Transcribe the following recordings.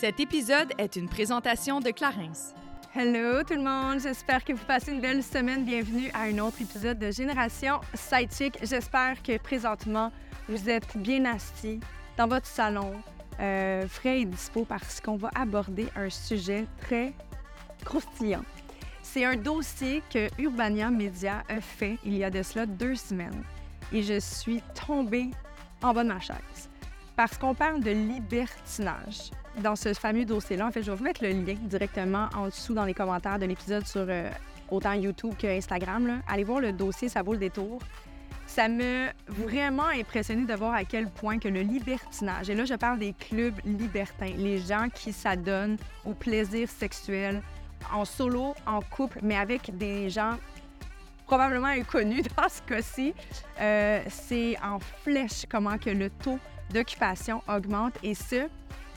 Cet épisode est une présentation de Clarence. Hello tout le monde, j'espère que vous passez une belle semaine. Bienvenue à un autre épisode de Génération Sidechick. J'espère que présentement vous êtes bien assis dans votre salon, euh, frais et dispo parce qu'on va aborder un sujet très croustillant. C'est un dossier que Urbania Media a fait il y a de cela deux semaines et je suis tombée en bas de ma chaise parce qu'on parle de libertinage dans ce fameux dossier-là. En fait, je vais vous mettre le lien directement en dessous dans les commentaires de l'épisode sur euh, autant YouTube que Instagram. Allez voir le dossier, ça vaut le détour. Ça m'a vraiment impressionné de voir à quel point que le libertinage, et là je parle des clubs libertins, les gens qui s'adonnent au plaisir sexuel en solo, en couple, mais avec des gens probablement inconnus dans ce cas-ci, euh, c'est en flèche comment que le taux d'occupation augmente et ce,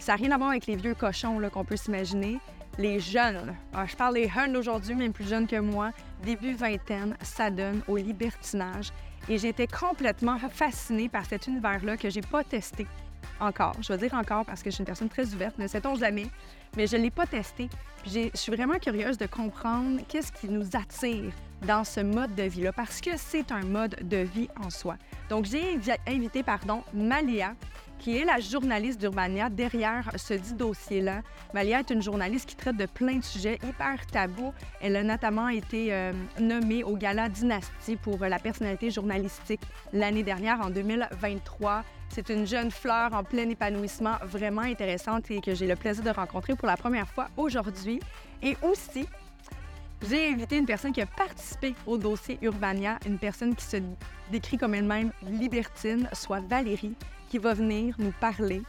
ça n'a rien à voir avec les vieux cochons qu'on peut s'imaginer. Les jeunes, je parle des jeunes d'aujourd'hui, même plus jeunes que moi, début vingtaine, s'adonnent au libertinage. Et été complètement fascinée par cet univers-là que j'ai pas testé encore. Je veux dire encore parce que je suis une personne très ouverte, ne sait-on jamais, mais je ne l'ai pas testé. je suis vraiment curieuse de comprendre qu'est-ce qui nous attire dans ce mode de vie-là, parce que c'est un mode de vie en soi. Donc, j'ai invité, pardon, Malia, qui est la journaliste d'Urbania derrière ce dit dossier-là. Malia est une journaliste qui traite de plein de sujets hyper tabous. Elle a notamment été euh, nommée au Gala Dynastie pour la personnalité journalistique l'année dernière, en 2023. C'est une jeune fleur en plein épanouissement, vraiment intéressante et que j'ai le plaisir de rencontrer pour la première fois aujourd'hui. Et aussi, j'ai invité une personne qui a participé au dossier Urbania, une personne qui se décrit comme elle-même libertine, soit Valérie, qui va venir nous parler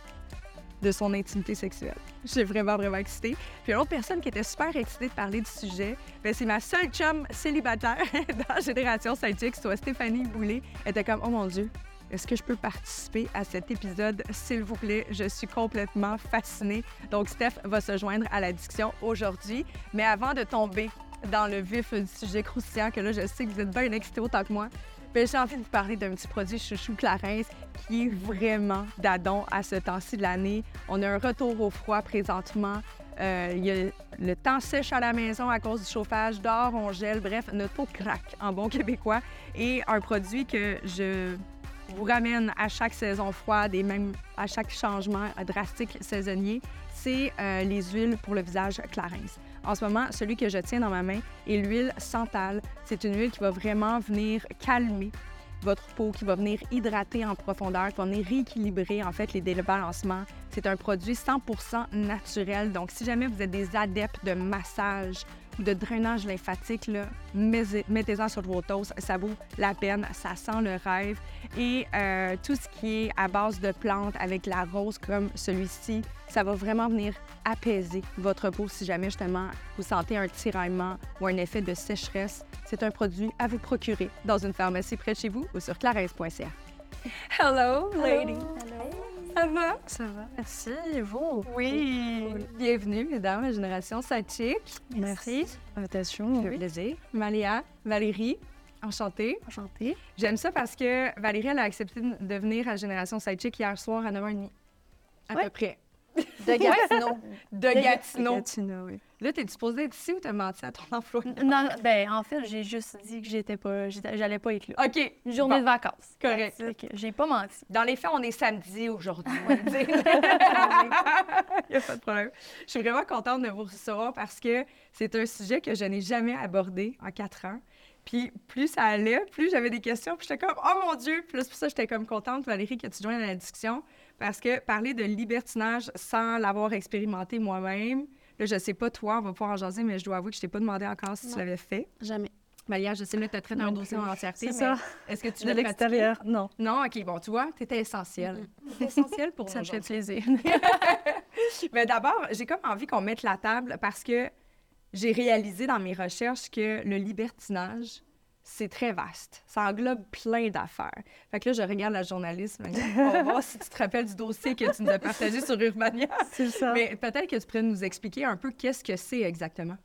de son intimité sexuelle. Je suis vraiment, vraiment excitée. Puis une autre personne qui était super excitée de parler du sujet, ben, c'est ma seule chum célibataire dans Génération Sidechick, soit Stéphanie Boulay. Elle était comme, oh mon Dieu, est-ce que je peux participer à cet épisode, s'il vous plaît? Je suis complètement fascinée. Donc, Steph va se joindre à la discussion aujourd'hui. Mais avant de tomber dans le vif du sujet croustillant, que là, je sais que vous êtes bien excités autant que moi. Mais j'ai envie de vous parler d'un petit produit chouchou Clarence qui est vraiment d'adon à ce temps-ci de l'année. On a un retour au froid présentement. Euh, il y a le temps sèche à la maison à cause du chauffage. Dehors, on gèle. Bref, notre peau craque en bon québécois. Et un produit que je vous ramène à chaque saison froide et même à chaque changement drastique saisonnier, c'est euh, les huiles pour le visage Clarence. En ce moment, celui que je tiens dans ma main est l'huile Santal. C'est une huile qui va vraiment venir calmer votre peau, qui va venir hydrater en profondeur, qui va venir rééquilibrer en fait les débalancements. C'est un produit 100% naturel. Donc, si jamais vous êtes des adeptes de massage, de drainage lymphatique, mettez-en sur vos toasts. Ça vaut la peine, ça sent le rêve. Et euh, tout ce qui est à base de plantes avec la rose comme celui-ci, ça va vraiment venir apaiser votre peau si jamais justement vous sentez un tiraillement ou un effet de sécheresse. C'est un produit à vous procurer dans une pharmacie près de chez vous ou sur clarence.ca. Hello, lady. Ça va? Ça va, merci. Et vous? Oui. Bienvenue, mesdames, à Génération Sidechick. Merci. Invitation. plaisir. Malia, Valérie, enchantée. Enchantée. J'aime ça parce que Valérie, elle a accepté de venir à Génération Sidechick hier soir à 9h30. À peu près. De Gatineau. de Gatineau. Gatineau, oui. Là, t'es supposée être ici ou t'as menti à ton emploi? Non, ben en fait, j'ai juste dit que j'étais pas, j'allais pas être là. OK. Une journée de vacances. Correct. J'ai pas menti. Dans les faits, on est samedi aujourd'hui. Il n'y a pas de problème. Je suis vraiment contente de vous recevoir parce que c'est un sujet que je n'ai jamais abordé en quatre ans. Puis plus ça allait, plus j'avais des questions. Puis j'étais comme, oh mon Dieu! Puis là, c'est pour ça que j'étais comme contente, Valérie, que tu joignes à la discussion. Parce que parler de libertinage sans l'avoir expérimenté moi-même, Là, je sais pas, toi, on va pouvoir en jaser, mais je dois avouer que je t'ai pas demandé encore si tu l'avais fait. Jamais. Malia, je sais, là, tu as traité un dossier en entièreté. C'est ça. Est-ce que tu De l'extérieur, non. Non, OK, bon, tu vois, tu étais essentiel. essentiel pour Ça me fait plaisir. mais d'abord, j'ai comme envie qu'on mette la table parce que j'ai réalisé dans mes recherches que le libertinage, c'est très vaste. Ça englobe plein d'affaires. Fait que là, je regarde la journaliste. On va voir si tu te rappelles du dossier que tu nous as partagé sur Urbania. C'est ça. Mais peut-être que tu pourrais nous expliquer un peu qu'est-ce que c'est exactement?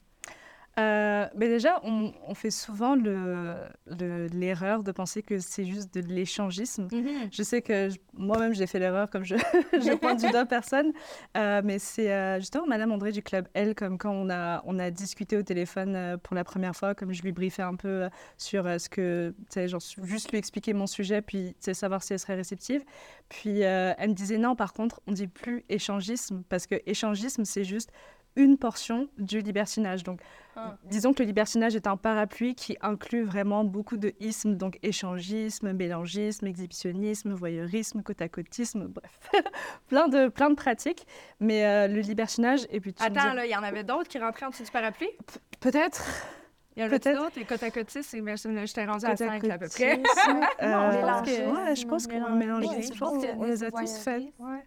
Euh, mais déjà, on, on fait souvent le- le- l'erreur de penser que c'est juste de l'échangisme. Je sais que moi-même, j'ai fait l'erreur, comme je, je pointe du doigt personne. Euh, mais c'est euh, justement Madame André du Club L, comme quand on a, on a discuté au téléphone pour la première fois, comme je lui briefais un peu sur ce que, tu sais, genre, juste lui expliquer mon sujet, puis savoir si elle serait réceptive. Puis elle me disait non, par contre, on dit plus échangisme, parce que échangisme, c'est juste une portion du libertinage. Donc, Ah. disons que le libertinage est un parapluie qui inclut vraiment beaucoup de ismes, donc échangisme, mélangisme, exhibitionnisme, voyeurisme, côte à côtisme, bref, plein de plein de pratiques. Mais euh, le libertinage, et puis tu me Attends, dis- il y en avait d'autres qui rentraient en dessous du parapluie? peut-être Il y en avait Peut-être. d'autres, les côte à là, j'étais rendue à côte à 5 à peu près. euh, mélange- ouais, je pense qu'on mélange. Ouais, je pense qu'on les a tous. Ouais.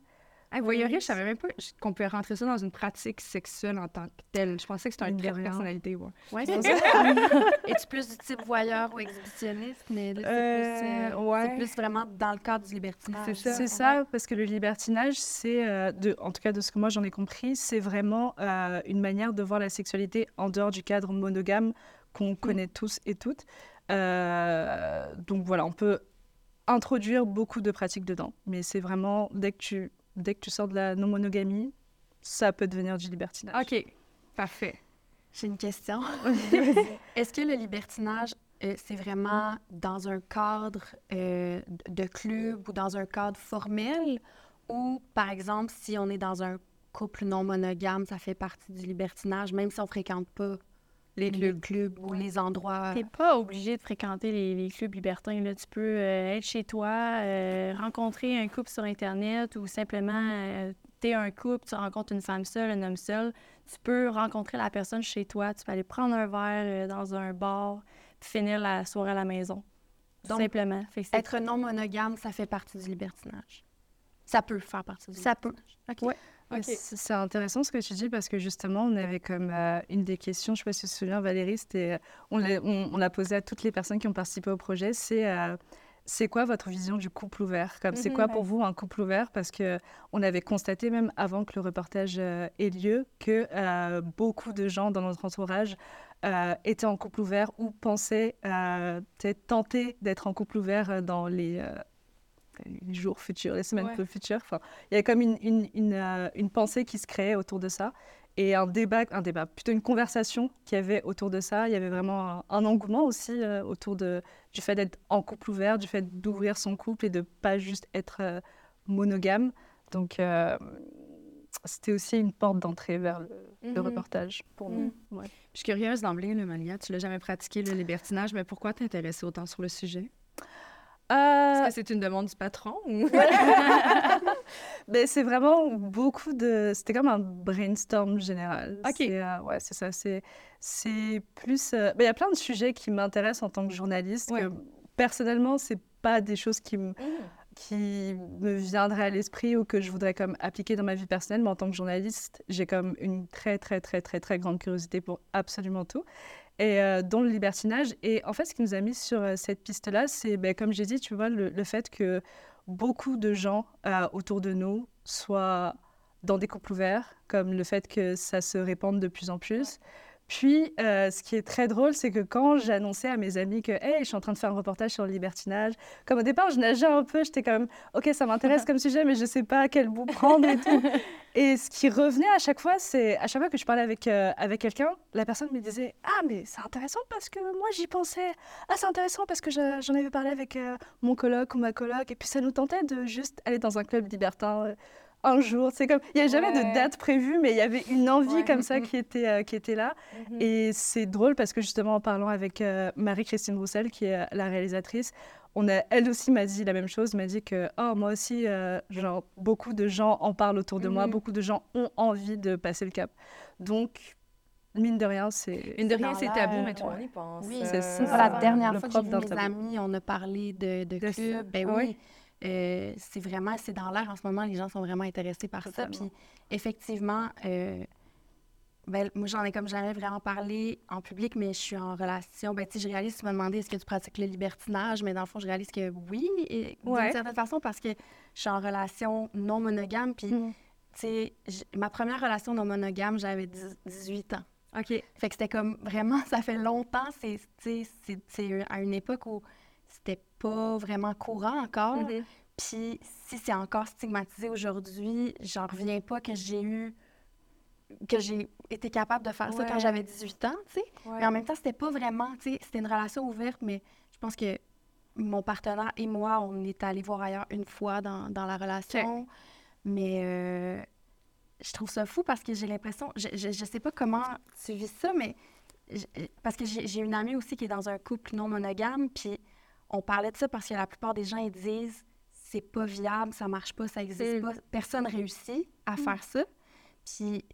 Hey, voyeuriste, je savais même pas qu'on pouvait rentrer ça dans une pratique sexuelle en tant que telle. Je pensais que c'était un trait de personnalité. Ouais. Ouais, c'est ça. Es-tu plus du type voyeur ou exhibitionniste? Mais là, c'est Euh, plus, euh, ouais. c'est plus vraiment dans le cadre du libertinage. C'est ça. C'est ça, parce que le libertinage, c'est, euh, de, en tout cas de ce que moi j'en ai compris, c'est vraiment euh, une manière de voir la sexualité en dehors du cadre monogame qu'on connaît tous et toutes. Euh, donc voilà, on peut introduire beaucoup de pratiques dedans, mais c'est vraiment dès que tu, dès que tu sors de la non-monogamie, ça peut devenir du libertinage. OK, parfait. J'ai une question. Est-ce que le libertinage, euh, c'est vraiment dans un cadre euh, de club ou dans un cadre formel? Ou, par exemple, si on est dans un couple non monogame, ça fait partie du libertinage, même si on fréquente pas les, le club ou les endroits... T'es pas obligé de fréquenter les, les clubs libertins. Là. Tu peux euh, être chez toi, euh, rencontrer un couple sur Internet ou simplement, euh, t'es un couple, tu rencontres une femme seule, un homme seul. Tu peux rencontrer la personne chez toi. Tu peux aller prendre un verre euh, dans un bar puis finir la soirée à la maison. Tout simplement. Fait Être non monogame, ça fait partie du libertinage. Ça peut faire partie du Ça peut. libertinage. OK. Ouais. C'est intéressant ce que tu dis parce que justement, on avait comme euh, une des questions, je ne sais pas si tu te souviens, Valérie, c'était, euh, on l'a on, on l'a posé à toutes les personnes qui ont participé au projet, c'est euh, c'est quoi votre vision du couple ouvert? Comme c'est Mhm, quoi ouais. pour vous un couple ouvert? Parce que on avait constaté même avant que le reportage euh, ait lieu que euh, beaucoup de gens dans notre entourage euh, étaient en couple ouvert ou pensaient tenter d'être en couple ouvert dans les les jours futurs, les semaines Ouais. futures. Enfin, il y a comme une, une, une, euh, une pensée qui se créait autour de ça et un débat, un débat, plutôt une conversation qu'il y avait autour de ça. Il y avait vraiment un, un engouement aussi euh, autour de, du fait d'être en couple ouvert, du fait d'ouvrir son couple et de pas juste être euh, monogame. Donc, euh, c'était aussi une porte d'entrée vers le, le Mhm. reportage pour nous. Ouais. Je suis curieuse d'emblée, le Malia. Tu l'as jamais pratiqué, le libertinage, mais pourquoi t'intéresser autant sur le sujet? Euh, Est-ce que c'est une demande du patron ou... Ben, c'est vraiment beaucoup de. C'était comme un brainstorm général. Ok. C'est, euh, ouais, c'est ça. C'est, c'est plus. euh, ben, Il y a plein de sujets qui m'intéressent en tant que journaliste. Ouais. Que, personnellement, c'est pas des choses qui me, qui me viendraient à l'esprit ou que je voudrais comme appliquer dans ma vie personnelle. Mais en tant que journaliste, j'ai comme une très, très, très, très, très grande curiosité pour absolument tout. Et euh, dont le libertinage. Et en fait, ce qui nous a mis sur euh, cette piste-là, c'est, ben, comme j'ai dit, tu vois, le, le fait que beaucoup de gens euh, autour de nous soient dans des couples ouverts, comme le fait que ça se répande de plus en plus. Puis, euh, ce qui est très drôle, c'est que quand j'annonçais à mes amis que hey, je suis en train de faire un reportage sur le libertinage, comme au départ, je nageais un peu, j'étais comme OK, ça m'intéresse comme sujet, mais je ne sais pas quel bout prendre et tout. Et ce qui revenait à chaque fois, c'est à chaque fois que je parlais avec, euh, avec quelqu'un, la personne me disait Ah, mais c'est intéressant parce que moi j'y pensais. Ah, c'est intéressant parce que je- j'en avais parlé avec euh, mon coloc ou ma coloc. Et puis ça nous tentait de juste aller dans un club libertin un jour. C'est comme Il n'y avait jamais Ouais. de date prévue, mais il y avait une envie Ouais. comme ça qui était, euh, qui était là. Et c'est drôle parce que justement, en parlant avec euh, Marie-Christine Roussel, qui est euh, la réalisatrice, on a, elle aussi m'a dit la même chose, m'a dit que oh, moi aussi, euh, genre, beaucoup de gens en parlent autour de moi, Mhm. beaucoup de gens ont envie de passer le cap. Donc, mine de rien, c'est... Une de rien, c'est tabou, mais tout le ouais. monde y pense. Oui, C'est ça. la dernière le fois que j'ai vu mes tabou. amis, on a parlé de, de De ça. club. Ben oui. oui. Euh, c'est vraiment, c'est dans l'air en ce moment, les gens sont vraiment intéressés par ça. Puis effectivement, euh, ben, moi j'en ai comme jamais vraiment parlé en public, mais je suis en relation. Ben, tu sais, je réalise, tu m'as demandé est-ce que tu pratiques le libertinage, mais dans le fond, je réalise que oui, et d'une certaine façon, parce que je suis en relation non monogame. Puis, Mhm. tu sais, ma première relation non monogame, j'avais 10 18 ans. OK. Fait que c'était comme vraiment, ça fait longtemps, c'est tu sais, c'est- c'est à une époque où c'était pas vraiment courant encore. Mhm. Puis si c'est encore stigmatisé aujourd'hui, j'en reviens pas que j'ai eu que j'ai été capable de faire ça quand j'avais 18 ans, tu sais. Ouais. Mais en même temps, c'était pas vraiment, tu sais, c'était une relation ouverte, mais je pense que mon partenaire et moi, on est allés voir ailleurs une fois dans, dans la relation. Mais euh, je trouve ça fou parce que j'ai l'impression, je, je, je sais pas comment tu vis ça, mais je- parce que j'ai j'ai une amie aussi qui est dans un couple non monogame, puis on parlait de ça parce que la plupart des gens, ils disent c'est pas viable, ça marche pas, ça existe Mm. pas, personne réussit à faire ça. Puis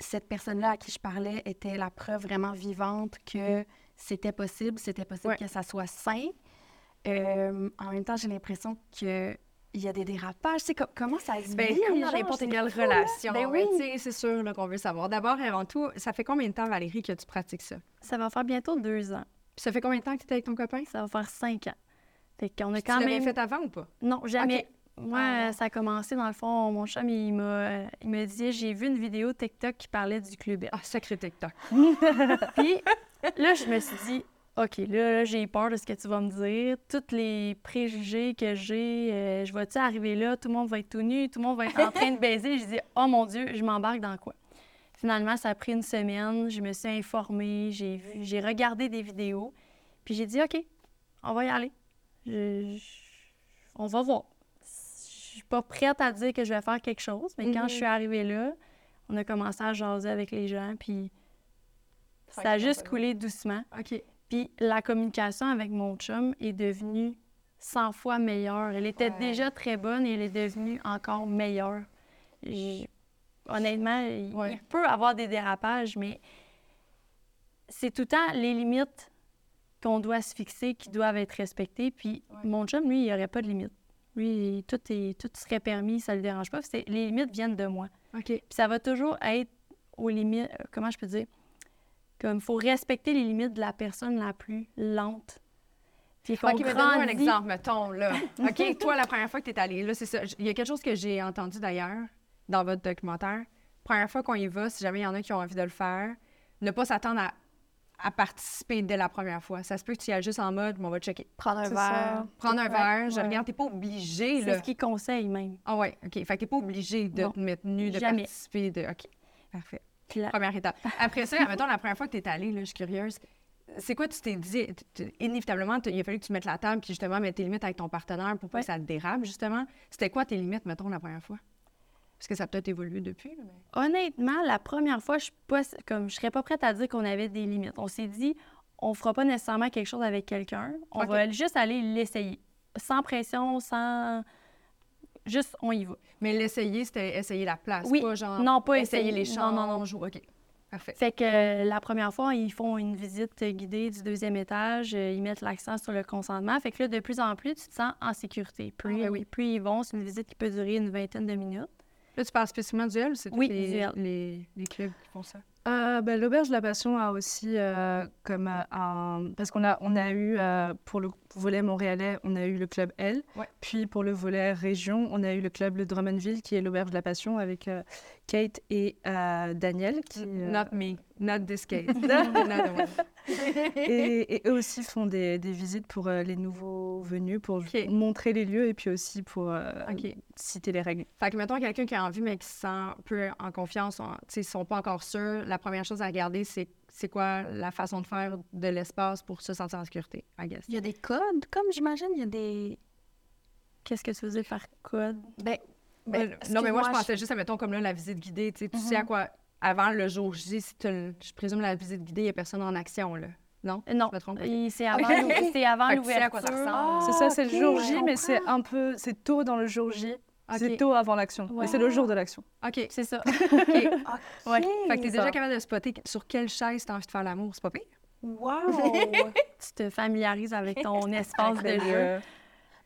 cette personne-là à qui je parlais était la preuve vraiment vivante que c'était possible, c'était possible Ouais. que ça soit sain. Euh, en même temps, j'ai l'impression que il y a des dérapages. C'est comment ça se Ben, vit, comme dans n'importe c'est quelle relation. Ben oui. c'est sûr qu'on veut savoir. D'abord, avant tout, ça fait combien de temps, Valérie, que tu pratiques ça? Ça va faire bientôt deux ans. Puis ça fait combien de temps que tu étais avec ton copain? Ça va faire cinq ans. Fait qu'on a quand tu même... fait avant ou pas? Non, jamais. Moi, Ah, non. ça a commencé, dans le fond, mon chum, il m'a euh, il m'a dit, j'ai vu une vidéo TikTok qui parlait du club Ah, sacré TikTok. Puis là, je me suis dit, OK, là, là, j'ai peur de ce que tu vas me dire. Tous les préjugés que j'ai, euh, je vais-tu arriver là, tout le monde va être tout nu, tout le monde va être en train de baiser. Je dis, oh mon Dieu, je m'embarque dans quoi? Finalement, ça a pris une semaine. Je me suis informée, j'ai vu, j'ai regardé des vidéos. Puis j'ai dit, OK, on va y aller. Je- on va voir. Je suis pas prête à dire que je vais faire quelque chose, mais quand Mhm. je suis arrivée là, on a commencé à jaser avec les gens, puis ça a juste coulé doucement. OK. Puis la communication avec mon chum est devenue 100 fois meilleure. Elle était Ouais. déjà très bonne et elle est devenue encore meilleure. Honnêtement, Ouais. il peut avoir des dérapages, mais c'est tout le temps les limites qu'on doit se fixer qui doivent être respectées. Puis Ouais. mon chum, lui, il n'y aurait pas de limites. Lui, tout, est, tout serait permis, ça ne le dérange pas. C'est- Les limites viennent de moi. OK. Puis ça va toujours être aux limites, euh, comment je peux dire, comme faut respecter les limites de la personne la plus lente. Puis OK, mais donne-moi un exemple, mettons, là. OK, toi, la première fois que tu es allé, là, c'est ça. Il y a quelque chose que j'ai entendu d'ailleurs dans votre documentaire. Première fois qu'on y va, si jamais il y en a qui ont envie de le faire, ne pas s'attendre à, à participer dès la première fois. Ça se peut que tu y ailles juste en mode, mais on va checker. Prendre un verre. ça. Prendre un Ouais, verre, je ouais. regarde, t'es pas obligé, C'est ce qu'il conseille même. Ah ouais, OK. Fait que t'es pas obligé de Non. te mettre nu, de Jamais. participer, de... OK, parfait. La- Première étape. Après ça, mettons, la première fois que tu es allée, là, je suis curieuse, c'est quoi tu t'es dit? t- t- Inévitablement, il a fallu que tu mettes la table puis justement mettre tes limites avec ton partenaire pour pas Ouais. que ça te dérape, justement? C'était quoi tes limites, mettons, la première fois? Parce que ça a peut-être évolué depuis, mais... Honnêtement, la première fois, je suis pas comme je serais pas prête à dire qu'on avait des limites. On s'est dit, on fera pas nécessairement quelque chose avec quelqu'un. On va juste aller l'essayer, sans pression, sans juste on y va. Mais l'essayer, c'était essayer la place, Oui. pas genre... Non, pas essayer essayer. les Non, non, non. changes ou- OK, parfait. Fait que euh, la première fois, ils font une visite guidée du deuxième étage. euh, ils mettent l'accent sur le consentement. Fait que là, de plus en plus, tu te sens en sécurité. Plus, Ah, ben oui. plus ils vont, c'est une visite qui peut durer une vingtaine de minutes. Là, tu parles spécifiquement du L, c'est Oui, les, les, les clubs qui font ça? Euh, ben, L'Auberge de la Passion a aussi euh, comme euh, un... Parce qu'on a, on a eu, pour le volet montréalais, on a eu le club L. Ouais. Puis pour le volet région, on a eu le club Le Drummondville, qui est l'Auberge de la Passion, avec euh, Kate et euh, Daniel. Qui, euh, Not me, not this case. Not the one. et, et eux aussi font des, des visites pour les nouveaux venus, pour montrer les lieux et puis aussi pour citer les règles. Fait que, mettons, quelqu'un qui a envie, mais qui se sent un peu en confiance, ils sont pas encore sûrs, la première chose à regarder, c'est c'est quoi la façon de faire de l'espace pour se sentir en sécurité, I guess? Il y a des codes, comme j'imagine, il y a des. Qu'est-ce que tu veux dire par code? Ben, Ben, ben, non, mais moi, je pensais juste à, mettons, comme là, la visite guidée, tu sais, tu sais à Mhm. quoi, avant le jour J, si je présume la visite guidée, il n'y a personne en action, là. Non? Euh, non, Je me trompe? il- c'est avant, avant Fait que tu sais à quoi l'ouverture. ça ressemble. c'est ça, c'est le jour je J, mais c'est un peu, c'est tôt dans le jour J. C'est tôt avant l'action. Ouais. Mais c'est le jour de l'action. OK. C'est ça. OK. Ouais. Fait que t'es déjà capable de spotter sur quelle chaise t'as envie de faire l'amour, c'est pas pire? Wow! tu te familiarises avec ton espace de jeu.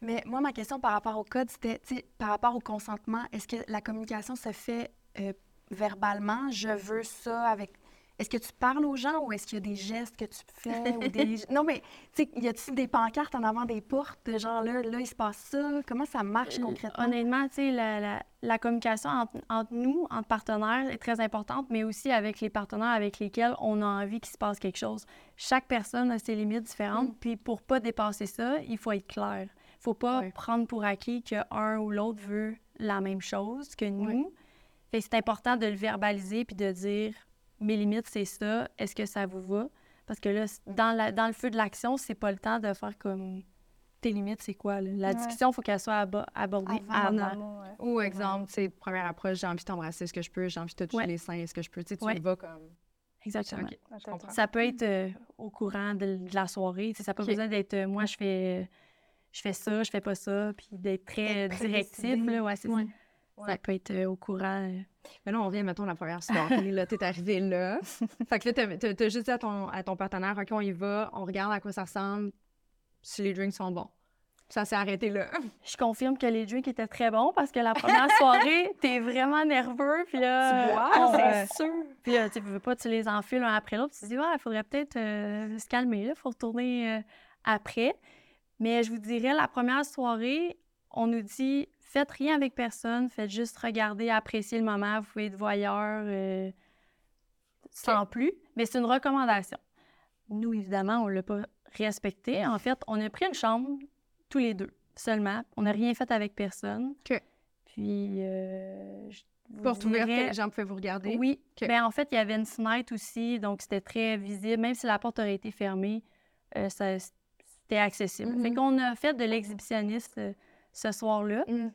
Mais moi, ma question par rapport au code, c'était, tu sais, par rapport au consentement, est-ce que la communication se fait euh, verbalement? Je veux ça avec... est-ce que tu parles aux gens ou est-ce qu'il y a des gestes que tu fais ou des... Non, mais, tu sais, y a-t-il des pancartes en avant des portes de genre, là, là, il se passe ça? Comment ça marche Euh, concrètement? Honnêtement, tu sais, la, la- la communication entre, entre nous, entre partenaires, est très importante, mais aussi avec les partenaires avec lesquels on a envie qu'il se passe quelque chose. Chaque personne a ses limites différentes, puis pour pas dépasser ça, il faut être clair. Il faut pas prendre pour acquis qu'un ou l'autre veut la même chose que nous. Fait que c'est important de le verbaliser puis de dire mes limites, c'est ça, est-ce que ça vous va? Parce que là, dans, la- dans le feu de l'action, c'est pas le temps de faire comme tes limites, c'est quoi? là? La discussion, il faut qu'elle soit abo- abordée Avant. avant. Ou exemple, tu sais, première approche, j'ai envie de t'embrasser, est-ce que je peux? J'ai envie de te toucher Ouais. les seins, est-ce que je peux? Tu sais, tu Ouais. y vas comme... Exactement. Je. Ça peut être euh, au courant de, de la soirée. Ça n'a pas Ok. besoin d'être euh, moi, je fais, je fais ça, je fais pas ça, puis d'être très euh, directif. Là, ouais, ça. Peut être euh, au courant. euh. Mais là, on revient, mettons, la première soirée, là, t'es arrivé là. fait que là, t'as- t'as t'as juste dit à ton, à ton partenaire, OK, on y va, on regarde à quoi ça ressemble, si les drinks sont bons. Ça s'est arrêté là. Je confirme que les drinks étaient très bons parce que la première soirée, t'es vraiment nerveux. Puis là, on- c'est sûr. Puis là, tu veux pas, tu les enfiles un après l'autre. Tu te dis, ouais, il faudrait peut-être euh, se calmer, il faut retourner euh, après. Mais je vous dirais, la première soirée, on nous dit, faites rien avec personne, faites juste regarder, apprécier le moment, vous pouvez être voyeur euh, sans plus. Mais c'est une recommandation. Nous, évidemment, on l'a pas respecté. En fait, on a pris une chambre tous les deux seulement. On n'a rien fait avec personne. OK. Puis, euh, je vous Porte ouverte, les gens pouvaient vous regarder. oui. OK. Ben, en fait, il y avait une fenêtre aussi, donc c'était très visible. Même si la porte aurait été fermée, euh, ça- c'était accessible. Mhm. Fait qu'on a fait de l'exhibitionniste euh, ce soir-là. Mm.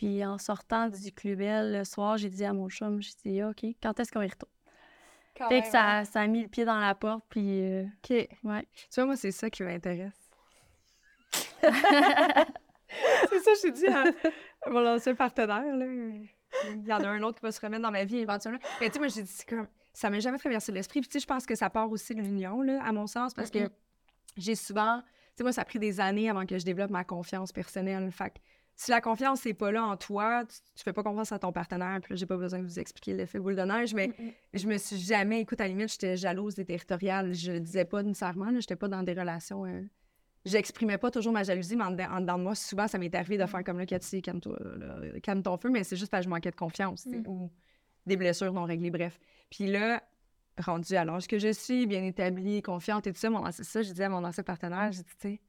Puis en sortant du Club Bell le soir, j'ai dit à mon chum, j'ai dit, OK, quand est-ce qu'on y retourne? fait que ça, ça a mis le pied dans la porte, puis euh, OK. ouais. Tu vois, moi, c'est ça qui m'intéresse. c'est ça, j'ai dit à, à mon ancien partenaire, là. Il y en a un autre qui va se remettre dans ma vie éventuellement. Mais tu sais, moi, j'ai dit, c'est comme, ça m'a jamais traversé l'esprit. Puis tu sais, je pense que ça part aussi de l'union, là, à mon sens, parce que j'ai souvent, tu sais, moi, ça a pris des années avant que je développe ma confiance personnelle. Fait que si la confiance n'est pas là en toi, tu, tu fais pas confiance à ton partenaire. Puis là, j'ai pas besoin de vous expliquer l'effet boule de neige, mais je me suis jamais, écoute, à la limite, j'étais jalouse et territoriale. Je le disais pas nécessairement, j'étais pas dans des relations. euh, J'exprimais pas toujours ma jalousie, mais en, dedans- en dedans de moi, souvent, ça m'est arrivé de faire comme là, Cathy, calme-toi, là, calme ton feu, mais c'est juste parce que je manquais de confiance, sais, ou des blessures non réglées, bref. Puis là, rendu à l'âge que je suis, bien établie, confiante et tout ça, mon, c'est ça, je disais à mon ancien partenaire, j'ai dit, tu sais,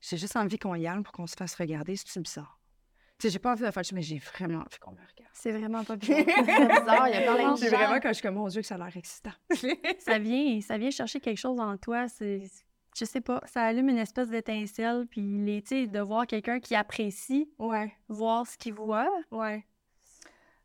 j'ai juste envie qu'on y aille pour qu'on se fasse regarder, c'est bizarre. Tu sais, j'ai pas envie de faire, mais j'ai vraiment envie qu'on me regarde. C'est vraiment pas bien. C'est bizarre, il y a plein de J'ai gens. vraiment quand je suis comme, mon Dieu, que ça a l'air excitant. ça vient, ça vient chercher quelque chose en toi. C'est, je sais pas, ça allume une espèce d'étincelle. Puis les, tu sais, de voir quelqu'un qui apprécie ouais, voir ce qu'il voit, ouais.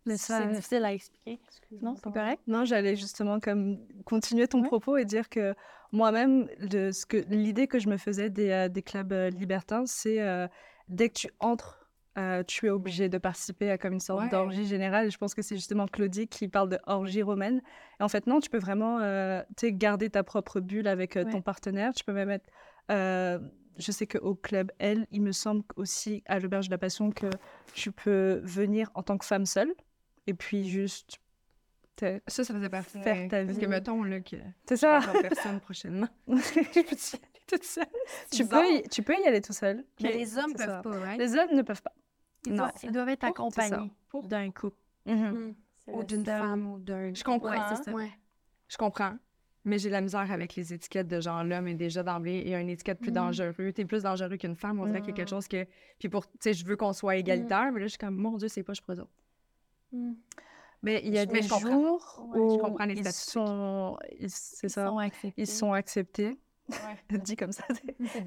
Mais c'est difficile à expliquer. Non, c'est correct. Non, j'allais justement comme continuer ton Ouais. propos et dire que moi-même, le- ce que l'idée que je me faisais des, euh, des clubs euh, libertins, c'est euh, dès que tu entres, euh, tu es obligé de participer à comme une sorte Ouais. d'orgie générale. Je pense que c'est justement Claudie qui parle de orgie romaine. Et en fait, non, tu peux vraiment euh, garder ta propre bulle avec euh, ton partenaire. Tu peux même être. je sais qu'au club L, il me semble aussi à l'Auberge de la Passion que tu peux venir en tant que femme seule et puis juste. Ça, ça faisait partie Faire ta Parce vie. que mettons là, que C'est ça. personne prochainement. je peux y aller toute seule. Tu, bizarre. peux y, tu peux y aller tout seul. Mais les hommes c'est peuvent ça. pas, right? Les hommes ne peuvent pas. Ils, Non. doivent, ils doivent être ça. accompagnés Pour- d'un couple. Mm. C'est Ou d'une femme ou d'un... Je comprends. Ouais, c'est ça. Ouais. Je comprends. Mais j'ai la misère avec les étiquettes de genre l'homme est déjà d'emblée et une étiquette plus Mm. dangereux. T'es plus dangereux qu'une femme. On dirait qu'il y a quelque chose que. Puis pour. Tu sais, je veux qu'on soit égalitaire, mais là, je suis comme, mon Dieu, c'est pas je pour eux autres. Mais il y a Je- des je jours Ouais, où je comprends les ils sont, c'est ça, sont ils sont acceptés. Ouais. Dit comme ça.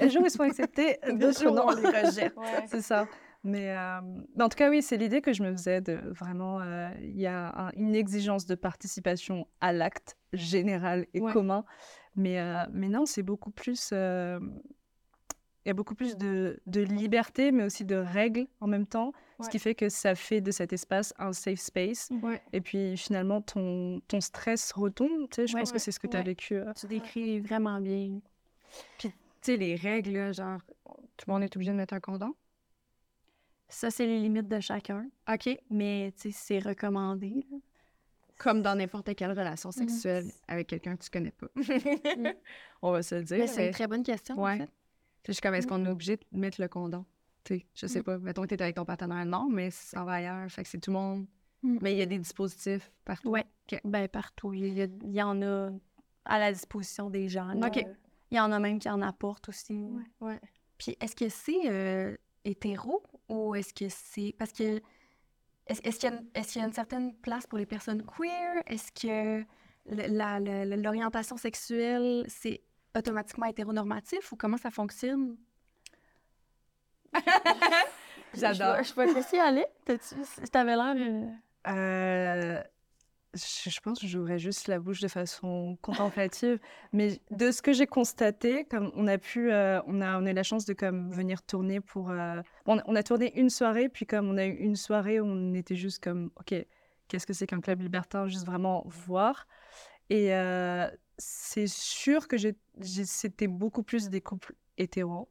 Les jours où ils sont acceptés, d'autres jours non. on les rejette. c'est ça. Mais, euh, en tout cas, oui, c'est l'idée que je me faisais de vraiment. euh, Il y a un- une exigence de participation à l'acte général et commun. Mais, euh, mais non, c'est beaucoup plus. euh, il y a beaucoup plus de, de liberté, mais aussi de règles en même temps, ce qui fait que ça fait de cet espace un safe space. Ouais. Et puis finalement, ton, ton stress retombe. Tu sais, je Ouais, pense que c'est ce que tu as ouais. vécu. euh. Tu décris vraiment bien. Tu sais, les règles, là, genre, tout le monde est obligé de mettre un condom? Ça, c'est les limites de chacun. OK. Mais tu sais, c'est recommandé. là. comme dans n'importe quelle relation sexuelle avec quelqu'un que tu connais pas. On va se le dire. Mais c'est mais- une très bonne question, en Ouais. fait. Je suis comme, est-ce qu'on est obligé de mettre le condom? Tu sais, je sais pas. Mettons que t'es avec ton partenaire, non, mais ça va ailleurs. Fait que c'est tout le monde. Mm. Mais il y a des dispositifs partout. Ok. Ben, partout. Il y, a- il y en a à la disposition des gens. là. OK. Il y en a même qui en apportent aussi. Ouais. Puis est-ce que c'est euh, hétéro ou est-ce que c'est... Parce que... Est-ce est-ce qu'il y, a une- est-ce qu'il y a une certaine place pour les personnes queer? Est-ce que le- la- la- l'orientation sexuelle, c'est automatiquement hétéronormatif ou comment ça fonctionne? J'adore. Je peux te laisser aller. T'avais l'air... euh, Euh, je, je pense que j'ouvrais juste la bouche de façon contemplative. Mais de ce que j'ai constaté, comme on a pu, euh, on, a, on a eu la chance de comme, venir tourner pour. euh, bon, on a tourné une soirée, puis comme on a eu une soirée on était juste comme, OK, qu'est-ce que c'est qu'un club libertin Juste vraiment voir. Et c'est sûr que c'était beaucoup plus des couples hétéros.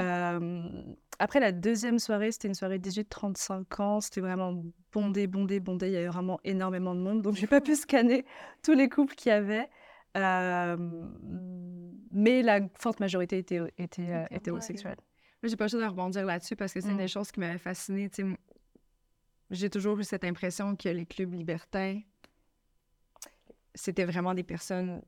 Euh, après la deuxième soirée, c'était une soirée 18-35 ans. C'était vraiment bondé, bondé, bondé. Il y avait vraiment énormément de monde. Donc, j'ai pas pu scanner tous les couples qu'il y avait. Euh, mais la forte majorité était, était euh, hétérosexuelle. Moi, j'ai pas choix de rebondir là-dessus parce que c'est une Mm. des choses qui m'avait fascinée. J'ai toujours eu cette impression que les clubs libertins, c'était vraiment des personnes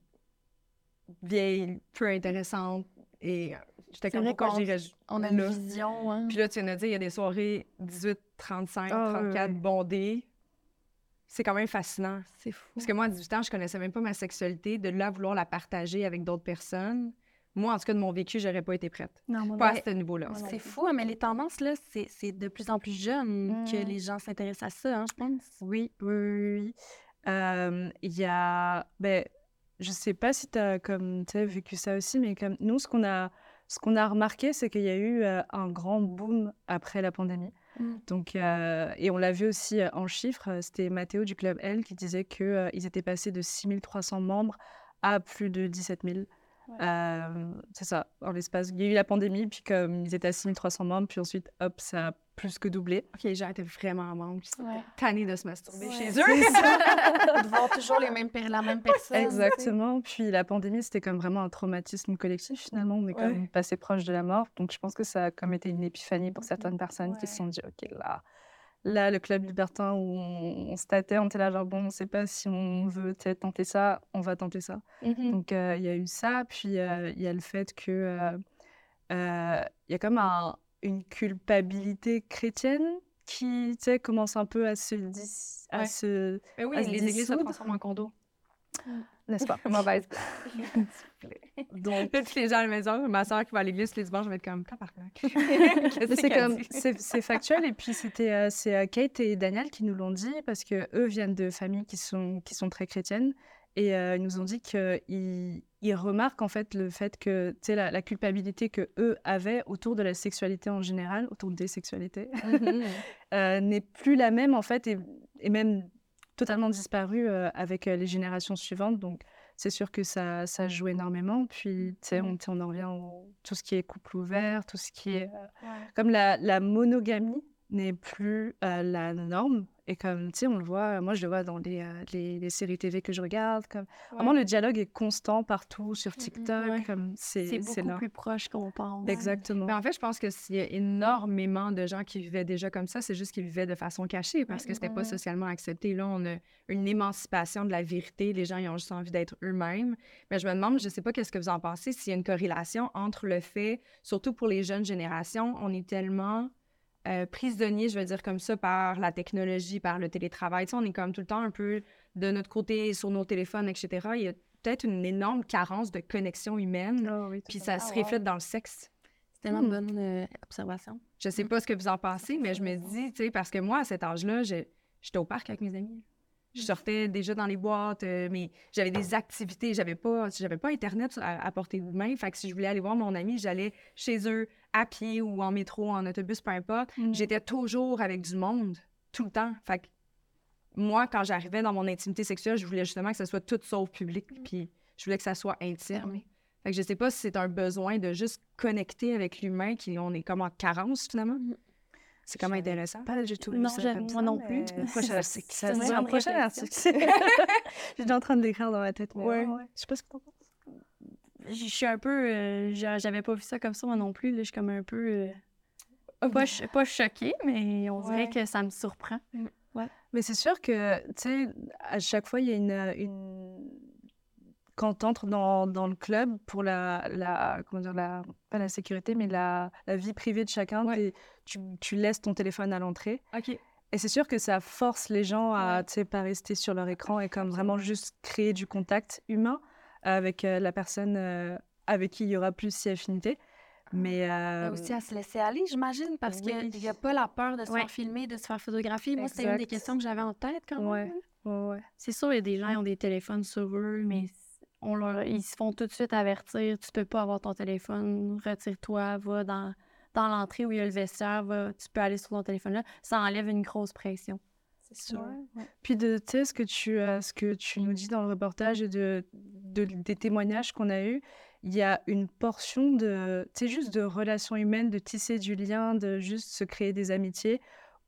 vieilles, peu intéressantes. Et j'étais comme, pourquoi j'irais On a là? une vision, hein? Puis là, tu viens de dire, il y a des soirées 18, 35, Ah, ouais, 34 ouais. bondées. C'est quand même fascinant. C'est fou. Parce que moi, à 18 ans, je connaissais même pas ma sexualité. De là, à vouloir la partager avec d'autres personnes. Moi, en tout cas, de mon vécu, j'aurais pas été prête. Non, moi, Pas à ce niveau-là. C'est fou, hein, mais les tendances, là, c'est c'est de plus en plus jeune que Mm. les gens s'intéressent à ça, hein, je pense. Oui, oui, oui. oui. Euh, Il y a. Ben, je sais pas si tu as comme, vécu ça aussi, mais comme nous, ce qu'on a, ce qu'on a remarqué, c'est qu'il y a eu euh, un grand boom après la pandémie. Mm. Donc, euh, et on l'a vu aussi en chiffres. C'était Mathéo du Club L qui disait qu'ils étaient passés de 6300 membres à plus de 17 000. Euh, c'est ça, en l'espace. Il y a eu la pandémie, puis comme ils étaient à 6300 membres, puis ensuite, hop, ça a plus que doublé. OK, les gens étaient vraiment membres. Ouais. Tannés de se masturber Ouais. chez eux. de voir toujours les mêmes, la même personne. Exactement. Puis la pandémie, c'était comme vraiment un traumatisme collectif finalement. On est quand Ouais. même passé proche de la mort. Donc je pense que ça a comme été une épiphanie pour certaines personnes qui se sont dit, OK, là, là, le club libertin où on, on se tâtait, on était là, genre, bon, on ne sait pas si on veut tenter ça, on va tenter ça. Mhm. Donc euh, il y a eu ça. Puis euh, il y a le fait que euh, euh, il y a comme un- une culpabilité chrétienne qui commence un peu à se, dis- à Ouais. se Mais oui, à se les églises se transforment en condo. n'est-ce pas? Mauvaise. Donc, tous les gens à la maison, ma soeur qui va à l'église les dimanches, je vais être comme, c'est comme c'est factuel. Et puis c'était euh, c'est euh, Kate et Daniel qui nous l'ont dit parce que eux viennent de familles qui sont qui sont très chrétiennes et euh, ils nous ont dit qu'ils ils remarquent en fait le fait que tu sais la, la culpabilité que eux avaient autour de la sexualité en général autour des sexualités Mhm. euh, n'est plus la même en fait et, et même totalement disparue euh, avec les générations suivantes donc c'est sûr que ça, ça joue énormément. Puis, tu sais, on, on en revient au tout ce qui est couple ouvert, tout ce qui est... Comme la, la monogamie n'est plus la norme. Et comme, tu sais, on le voit, moi, je le vois dans les, euh, les, les séries TV que je regarde. Comme, Vraiment, le dialogue est constant partout, sur TikTok. ouais. Comme, c'est beaucoup là. plus proche qu'on pense. Exactement. Mais en fait, je pense que s'il y a énormément de gens qui vivaient déjà comme ça, c'est juste qu'ils vivaient de façon cachée parce que c'était pas socialement accepté. Là, on a une émancipation de la vérité. Les gens, ils ont juste envie d'être eux-mêmes. Mais je me demande, je sais pas qu'est-ce que vous en pensez, s'il y a une corrélation entre le fait, surtout pour les jeunes générations, on est tellement euh, prisonniers, je veux dire comme ça, par la technologie, par le télétravail. Tu sais, on est comme tout le temps un peu de notre côté sur nos téléphones, etc. Il y a peut-être une énorme carence de connexion humaine. Ah oui, Puis ça se reflète dans le sexe. C'est tellement Hmm. bonne euh, observation. Je sais pas ce que vous en pensez, mais je me dis, tu sais, parce que moi, à cet âge-là, j'étais au parc avec mes amis. Je sortais déjà dans les boîtes, euh, mais j'avais des activités. J'avais pas, j'avais pas Internet à, à portée de main. Fait que si je voulais aller voir mon ami, j'allais chez eux à pied ou en métro, en autobus, peu importe. Mm. J'étais toujours avec du monde, tout le temps. Fait que moi, quand j'arrivais dans mon intimité sexuelle, je voulais justement que ça soit tout sauf public. Puis je voulais que ça soit intime. Fait que je sais pas si c'est un besoin de juste connecter avec l'humain, qui on est comme en carence finalement. C'est quand même intéressant. Pas du tout. Non, moi non plus. ça, ça, C'est une c'est un grande prochain article. J'étais en train de l'écrire dans ma tête. Mais Ouais. ouais. Je sais pas ce que t'en penses. Je je suis un peu. euh, j'a- J'avais pas vu ça comme ça, moi non plus. Là, je suis comme un peu. euh, pas, cho- pas choquée, mais on dirait que ça me surprend. Mais c'est sûr que, tu sais, à chaque fois, il y a une. une... Quand tu entres dans, dans le club pour la, la. Comment dire la, Pas la sécurité, mais la, la vie privée de chacun, Ouais. Tu, tu laisses ton téléphone à l'entrée. OK. Et c'est sûr que ça force les gens à, tu sais, pas rester sur leur écran et comme vraiment juste créer du contact humain avec euh, la personne euh, avec qui il y aura plus si affinité. Mais. Euh, aussi à se laisser aller, j'imagine, parce oui. qu'il n'y a pas la peur de se Ouais. faire filmer, de se faire photographier. Moi, c'était une des questions que j'avais en tête quand même. Ouais. ouais, ouais. C'est sûr, il y a des gens qui ont des téléphones sur eux, mais on leur, ils se font tout de suite avertir tu peux pas avoir ton téléphone, retire-toi, va dans, dans l'entrée où il y a le vestiaire, va, tu peux aller sur ton téléphone là. Ça enlève une grosse pression. C'est sûr. Puis de tu sais, ce que tu euh, ce que tu nous dis dans le reportage et de, de- des témoignages qu'on a eus, il y a une portion de tu sais juste de relations humaines, de tisser du lien, de juste se créer des amitiés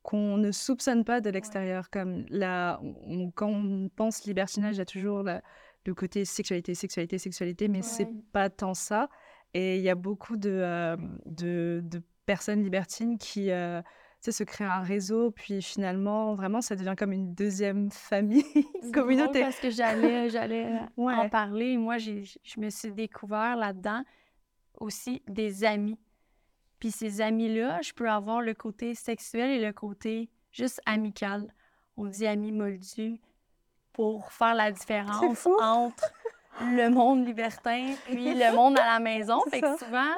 qu'on ne soupçonne pas de l'extérieur. Comme là, on- quand on pense libertinage, il y a toujours la- le côté sexualité, sexualité, sexualité, mais c'est pas tant ça. Et il y a beaucoup de, euh, de, de personnes libertines qui euh, se créent un réseau, puis finalement, vraiment, ça devient comme une deuxième famille, communauté. Parce que j'allais, j'allais Ouais. en parler. Moi, je me suis découvert là-dedans aussi des amis. Puis ces amis-là, je peux avoir le côté sexuel et le côté juste amical. On dit amis moldus pour faire la différence entre le monde libertin puis le monde à la maison. Fait que souvent,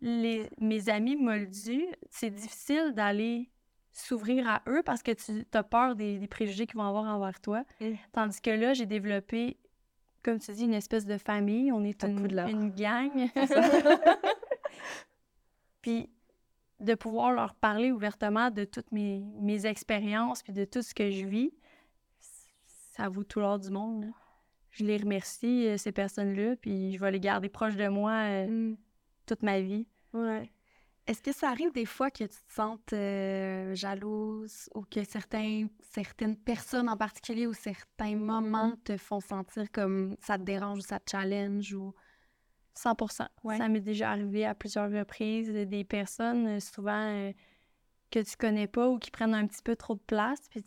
les, mes amis moldus, c'est difficile d'aller s'ouvrir à eux parce que tu as peur des, des préjugés qu'ils vont avoir envers toi. Mm. Tandis que là, j'ai développé, comme tu dis, une espèce de famille. On est une, une gang. Puis de pouvoir leur parler ouvertement de toutes mes, mes expériences puis de tout ce que je vis, ça vaut tout l'or du monde. là. Je les remercie, euh, ces personnes-là, puis je vais les garder proches de moi euh, Mm. toute ma vie. Ouais. Est-ce que ça arrive des fois que tu te sentes euh, jalouse ou que certains, certaines personnes en particulier ou certains moments te font sentir comme ça te dérange ou ça te challenge ou... 100 Ouais. Ça m'est déjà arrivé à plusieurs reprises. Des personnes, souvent, euh, que tu connais pas ou qui prennent un petit peu trop de place. Puis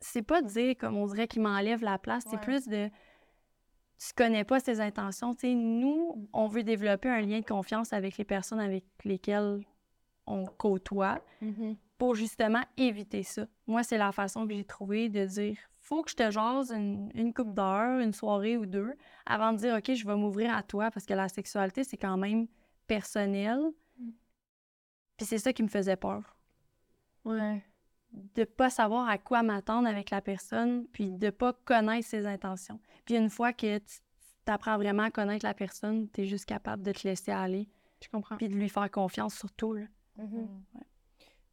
c'est pas de dire comme on dirait qu'ils m'enlèvent la place. C'est plus de. Tu connais pas ses intentions. Tu sais, nous, on veut développer un lien de confiance avec les personnes avec lesquelles on côtoie pour justement éviter ça. Moi, c'est la façon que j'ai trouvé de dire faut que je te jase une, une coupe d'heure, une soirée ou deux, avant de dire OK, je vais m'ouvrir à toi parce que la sexualité, c'est quand même personnel. Puis c'est ça qui me faisait peur. Ouais. De pas savoir à quoi m'attendre avec la personne, puis de pas connaître ses intentions. Puis une fois que tu apprends vraiment à connaître la personne, tu es juste capable de te laisser aller, Je comprends. puis de lui faire confiance surtout. Là.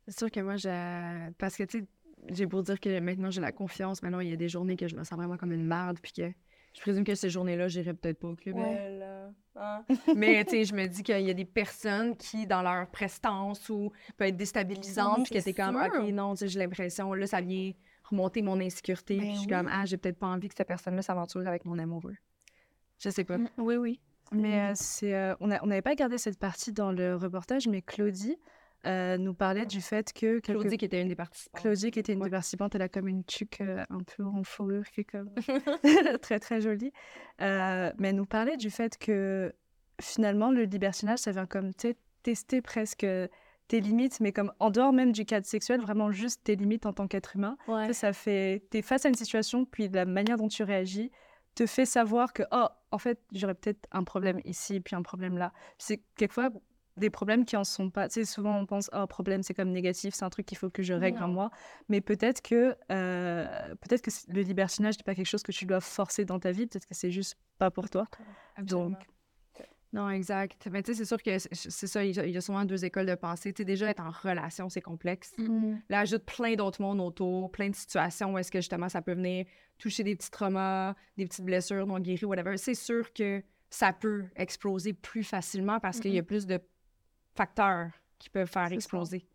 C'est sûr que moi, j'ai... Parce que, tu sais, j'ai beau dire que maintenant, j'ai la confiance. Maintenant, il y a des journées que je me sens vraiment comme une merde. Puis que je présume que ces journées-là, j'irai peut-être pas au club. Ouais. Hein. Mais, tu sais, je me dis qu'il y a des personnes qui, dans leur prestance ou peut être déstabilisantes, puis que c'est t'es comme. OK, non, tu sais, j'ai l'impression, là, ça vient remonter mon insécurité. Ben puis je suis oui. comme, ah, j'ai peut-être pas envie que cette personne-là s'aventure avec mon amoureux. Je sais pas. Mm. Oui, oui. Mais euh, c'est, euh, on n'avait pas gardé cette partie dans le reportage, mais Claudie euh, nous parlait du fait que... Claudie, qui était une des participantes. Claudie, qui était une Ouais. des participantes, elle a comme une tuque euh, un peu en fourrure qui est comme très très jolie. Euh, mais elle nous parlait du fait que finalement le libertinage, ça vient comme tester presque tes limites, mais comme en dehors même du cadre sexuel, vraiment juste tes limites en tant qu'être humain. Tu sais, ça fait, t'es face à une situation, puis la manière dont tu réagis te fait savoir que, oh, en fait, j'aurais peut-être un problème ici, puis un problème là. C'est quelquefois des problèmes qui en sont pas. Tu sais, souvent on pense, oh, problème, c'est comme négatif, c'est un truc qu'il faut que je règle en moi. Mais peut-être que, euh, peut-être que le libertinage n'est pas quelque chose que tu dois forcer dans ta vie, peut-être que c'est juste pas pour toi. Absolument. Donc, Non, exact. Mais tu sais, c'est sûr que c'est ça, il y a- il y a souvent deux écoles de pensée. Tu sais, déjà, être en relation, c'est complexe. Là, ajoute plein d'autres mondes autour, plein de situations où est-ce que justement ça peut venir toucher des petits traumas, des petites blessures non guéries, whatever. C'est sûr que ça peut exploser plus facilement parce qu'il y a plus de facteurs qui peuvent faire C'est ça. exploser.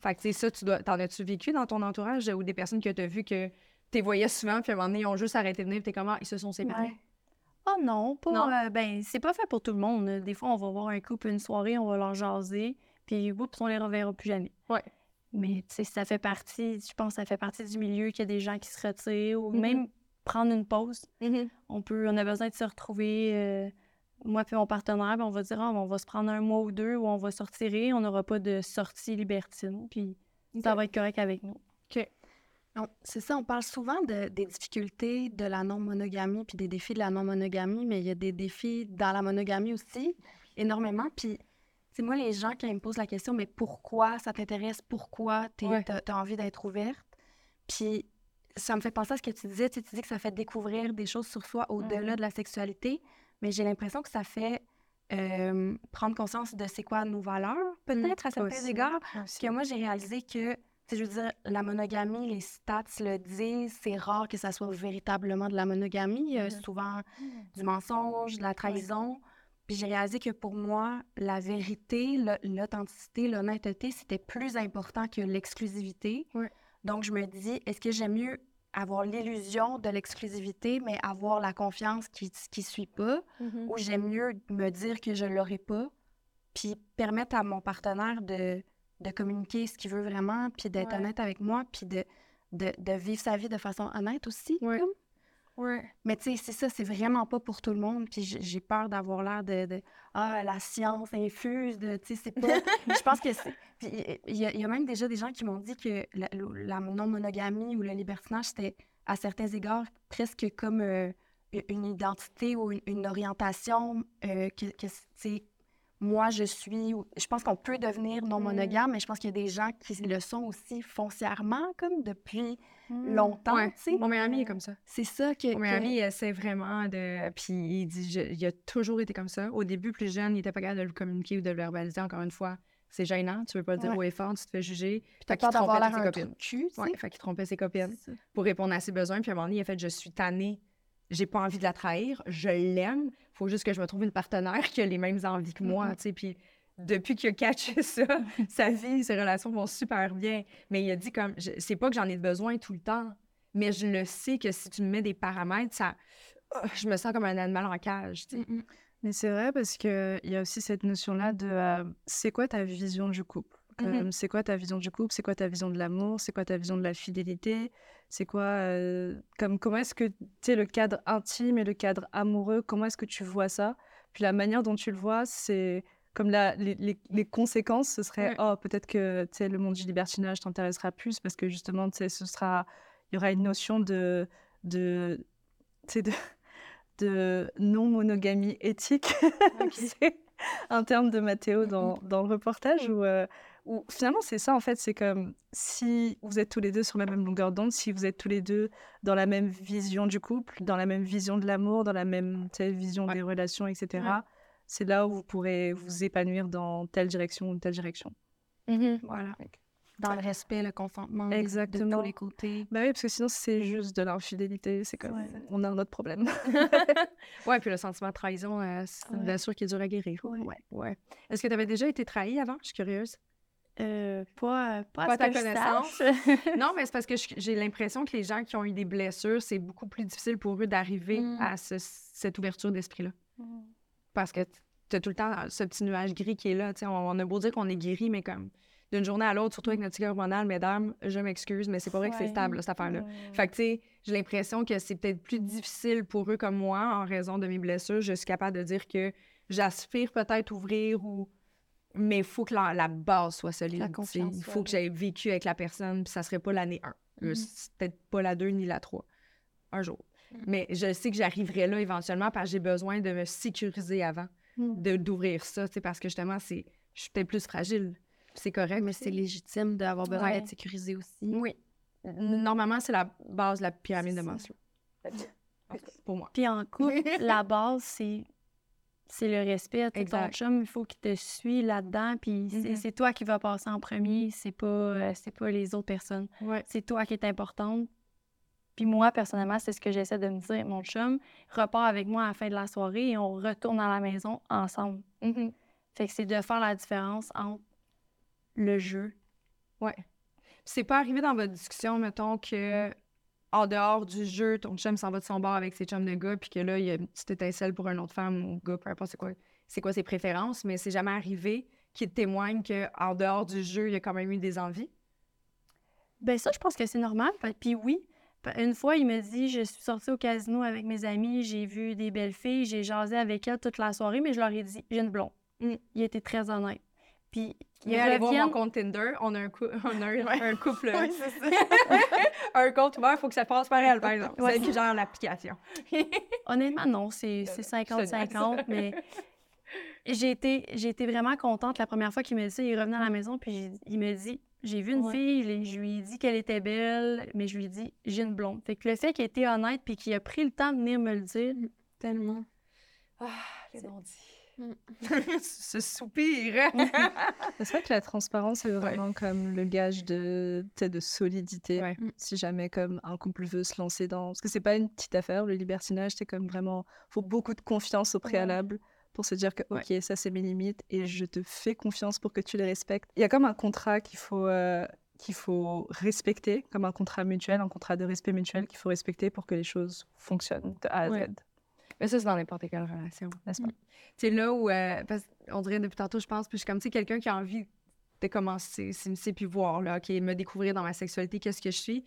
Fait que, tu sais, ça, tu dois. T'en as-tu vécu dans ton entourage ou des personnes que tu as vues que tu voyais souvent, puis à un moment donné, ils ont juste arrêté de venir, puis t'es comment, ils se sont séparés? Oh non, pas. Non? euh, ben, c'est pas fait pour tout le monde. Des fois, on va voir un couple une soirée, on va leur jaser, puis oups, on les reverra plus jamais. Ouais. Mais tu sais, ça fait partie, je pense, que ça fait partie du milieu qu'il y a des gens qui se retirent ou Mhm. même prendre une pause. On peut, on a besoin de se retrouver. euh, moi puis mon partenaire, ben, on va dire, Ah, ben, on va se prendre un mois ou deux où on va se retirer, on n'aura pas de sortie libertine, puis ça va être correct avec nous. On- C'est ça, on parle souvent de- des difficultés de la non-monogamie puis des défis de la non-monogamie, mais il y a des défis dans la monogamie aussi, énormément. Puis, c'est moi, les gens, ils me posent la question, mais pourquoi ça t'intéresse? Pourquoi tu Ouais. as, envie d'être ouverte? Puis, ça me fait penser à ce que tu disais. Tu sais, tu dis que ça fait découvrir des choses sur soi au-delà de la sexualité, mais j'ai l'impression que ça fait euh, prendre conscience de c'est quoi nos valeurs, peut-être à certains aussi. égards. Parce que moi, j'ai réalisé que, je veux dire, la monogamie, les stats le disent, c'est rare que ça soit véritablement de la monogamie. Il y a souvent du mensonge, de la trahison. Puis j'ai réalisé que pour moi, la vérité, l'authenticité, l'honnêteté, c'était plus important que l'exclusivité. Donc, je me dis, est-ce que j'aime mieux avoir l'illusion de l'exclusivité, mais avoir la confiance qui ne suit pas, ou j'aime mieux me dire que je ne l'aurai pas, puis permettre à mon partenaire de, de communiquer ce qu'il veut vraiment, puis d'être Ouais. honnête avec moi, puis de, de, de vivre sa vie de façon honnête aussi. Ouais. comme. Ouais. Mais tu sais, c'est ça, c'est vraiment pas pour tout le monde. Puis j'ai peur d'avoir l'air de, de, Ah, la science infuse, de, tu sais, c'est pas... je pense que c'est... Il y, a- il y a même déjà des gens qui m'ont dit que la, la non-monogamie ou le libertinage, c'était à certains égards presque comme euh, une identité ou une, une orientation euh, que, que moi je suis. Je pense qu'on peut devenir non-monogame, mais je pense qu'il y a des gens qui le sont aussi foncièrement, comme depuis longtemps. Ouais. tu sais. Mon meilleur ami est comme ça. C'est ça que. Mon meilleur ami, il essaie vraiment de. Puis il dit, je- il a toujours été comme ça. Au début, plus jeune, il était pas capable de le communiquer ou de le verbaliser. Encore une fois, c'est gênant. Tu veux pas le dire Ouais. haut et fort, tu te fais juger. T'as Fait qu'il peur d'avoir l'air un cul. Ouais, fait qu'il trompait ses copines pour répondre à ses besoins. Puis à un moment donné, il a fait Je suis tannée, j'ai pas envie de la trahir, je l'aime, faut juste que je me trouve une partenaire qui a les mêmes envies que moi, tu sais. Puis depuis qu'il a catché ça, sa vie, ses relations vont super bien. Mais il a dit comme C'est pas que j'en ai besoin tout le temps, mais je le sais que si tu me mets des paramètres, ça. oh, je me sens comme un animal en cage, tu sais. Mm, mm. Mais c'est vrai parce qu'il y a aussi cette notion-là de euh, c'est quoi ta vision du couple? Comme, C'est quoi ta vision du couple? C'est quoi ta vision de l'amour? C'est quoi ta vision de la fidélité? C'est quoi euh, comme comment est-ce que tu le cadre intime et le cadre amoureux Comment est-ce que tu vois ça? Puis la manière dont tu le vois, c'est comme la, les, les- les conséquences, ce serait Ouais. oh peut-être que tu sais le monde du libertinage t'intéressera plus parce que justement tu sais ce sera il y aura une notion de de de de non-monogamie éthique. c'est un terme de Mathéo dans, dans le reportage où, euh, où finalement c'est ça en fait, c'est comme si vous êtes tous les deux sur la même longueur d'onde, si vous êtes tous les deux dans la même vision du couple, dans la même vision de l'amour, dans la même vision Ouais. des relations, etc. C'est là où vous pourrez vous épanouir dans telle direction ou telle direction. Voilà. Dans le respect, le consentement de- de Exactement. tous les côtés. Bah oui, parce que sinon c'est juste de l'infidélité, c'est comme on a un autre problème. Ouais, puis le sentiment de trahison, euh, c'est Ouais. blessure qui est dure à guérir. Ouais. ouais. Est-ce que tu avais déjà été trahi avant? Je suis curieuse. Euh, pas, pas, Pas à ta connaissance? Non, mais c'est parce que j'ai l'impression que les gens qui ont eu des blessures, c'est beaucoup plus difficile pour eux d'arriver Mm. à ce- cette ouverture d'esprit-là. Parce que tu as tout le temps ce petit nuage gris qui est là. tu sais, On, on a beau dire qu'on est guéri, mais comme d'une journée à l'autre, surtout avec notre cycle hormonal, mesdames, je m'excuse, mais c'est pas vrai que c'est stable, là, cette affaire-là. Fait que, tu sais, j'ai l'impression que c'est peut-être plus difficile pour eux comme moi, en raison de mes blessures. Je suis capable de dire que j'aspire peut-être ouvrir ou. Mais il faut que la, la base soit solide. Il faut que j'aie vécu avec la personne, puis ça serait pas l'année 1. Mhm. C'est peut-être pas la 2 ni la 3. Un jour. Mhm. Mais je sais que j'arriverai là éventuellement parce que j'ai besoin de me sécuriser avant de d'ouvrir ça, parce que justement, c'est je suis peut-être plus fragile. C'est correct. Mais c'est légitime d'avoir besoin Ouais. d'être sécurisé aussi. Oui. Normalement, c'est la base de la pyramide de. Maslow. Pour moi. Puis en couple, la base, c'est c'est le respect. Ton chum, il faut qu'il te suive là-dedans. Puis c'est Mhm. c'est toi qui vas passer en premier. C'est pas, euh, c'est pas les autres personnes. Ouais. C'est toi qui es importante. Puis moi, personnellement, c'est ce que j'essaie de me dire. Mon chum repart avec moi à la fin de la soirée et on retourne à la maison ensemble. Mm-hmm. Fait que c'est de faire la différence entre le jeu Ouais. C'est pas arrivé dans votre discussion, mettons, que en dehors du jeu, ton chum s'en va de son bord avec ses chums de gars, puis que là, il y a une étincelle pour une autre femme ou gars, peu importe c'est quoi, c'est quoi ses préférences, mais c'est jamais arrivé qu'il témoigne qu'en dehors du jeu, il y a quand même eu des envies? Ben ça, je pense que c'est normal. Puis oui, une fois, il me dit, je suis sortie au casino avec mes amis, j'ai vu des belles filles, j'ai jasé avec elles toute la soirée, mais je leur ai dit, j'ai une blonde. Mm. Il était très honnête. Puis ils Mais allez voir mon compte Tinder, on a un, cou- on a un, Ouais. un couple, Oui, c'est ça. un compte ouvert, il faut que ça passe par elle, par exemple. Ouais. C'est elle qui gère l'application. Honnêtement, non, c'est c'est Je te 50-50, mais j'ai été, j'ai été vraiment contente la première fois qu'il me dit ça. Il est revenu à la maison, puis j'ai- il me dit J'ai vu une Ouais. fille, je, lui ai dit qu'elle était belle, mais je lui ai dit J'ai une blonde. Fait que le fait qu'il ait été honnête, puis qu'il a pris le temps de venir me le dire, Tellement. Ah, les. Mm. Ce soupir. C'est vrai que la transparence est vraiment comme le gage de, de solidité. Ouais. Si jamais comme un couple veut se lancer dans... Parce que c'est pas une petite affaire, le libertinage, c'est comme vraiment... faut beaucoup de confiance au préalable pour se dire que, OK, ça c'est mes limites et je te fais confiance pour que tu les respectes. Il y a comme un contrat qu'il faut... euh, qu'il faut respecter, comme un contrat mutuel, un contrat de respect mutuel qu'il faut respecter pour que les choses fonctionnent de A à Z. Ouais. Mais ça, c'est dans n'importe quelle relation. N'est-ce pas? C'est là où, euh, parce qu'on dirait depuis tantôt, je pense, puis je suis comme, tu sais, quelqu'un qui a envie de commencer, s'immiscer, puis voir, là, OK, me découvrir dans ma sexualité, qu'est-ce que je suis?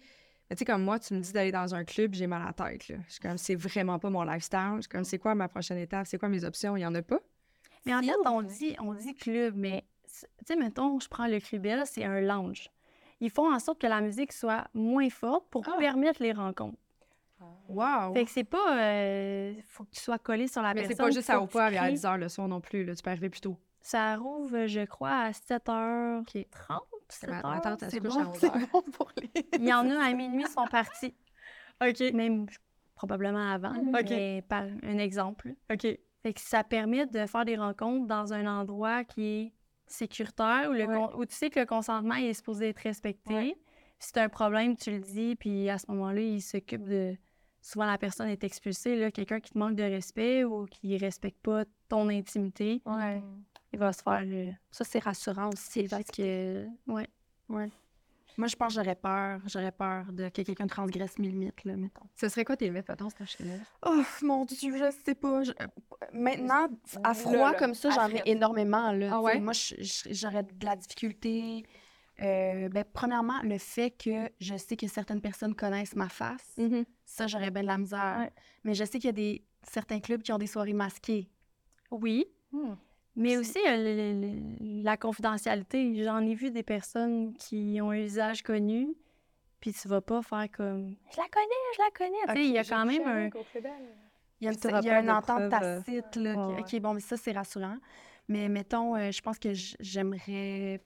Mais tu sais, comme moi, tu me dis d'aller dans un club, j'ai mal à la tête, là. Je suis comme, c'est vraiment pas mon lifestyle. Je suis comme, c'est quoi ma prochaine étape? C'est quoi mes options? Il y en a pas. Mais en fait, on dit, on dit club, mais tu sais, mettons, je prends le clubel, c'est un lounge. Ils font en sorte que la musique soit moins forte pour Ah. permettre les rencontres. Wow! Fait que c'est pas. euh, faut que tu sois collé sur la Mais c'est personne. pas juste à faut que tu Opa à crées. 10 h le soir non plus, là. Tu peux arriver plus tôt. Ça rouvre, je crois, à 7h30. OK. 7 Ma, ma heures. C'est bon, à 11 c'est h. bon pour les... Il y en a à minuit, ils sont partis. OK. Même probablement avant, OK. mais par un exemple. OK. Fait que ça permet de faire des rencontres dans un endroit qui est sécuritaire, où, le Ouais. con- où tu sais que le consentement il est supposé être respecté. Ouais. Si tu as un problème, tu le dis, puis à ce moment-là, il s'occupe de... Souvent, la personne est expulsée. là, Quelqu'un qui te manque de respect ou qui respecte pas ton intimité, Ouais. il va se faire... euh, Ça, c'est rassurant aussi parce que... Ouais. Moi, je pense que j'aurais peur. J'aurais peur de que quelqu'un transgresse mes limites, là, mettons. Ce serait quoi tes limites, mettons, cette là Oh, mon Dieu, je sais pas. Je- Maintenant, à froid là, comme ça, j'en ai énormément, là. Ah ouais? Moi, j'aurais de la difficulté. Euh, ben, premièrement, le fait que je sais que certaines personnes connaissent ma face, ça, j'aurais bien de la misère. Ouais. Mais je sais qu'il y a des, certains clubs qui ont des soirées masquées. Oui, Hmm. mais aussi euh, le- le- le- la confidentialité. J'en ai vu des personnes qui ont un usage connu, puis tu vas pas faire comme « Je la connais, je la connais! Tu sais, Il y a quand même un... Il y a une, il y a entente euh, tacite, là. ouais, qui- OK, bon, mais ça, c'est rassurant. Mais mettons, euh, je pense que j'aimerais...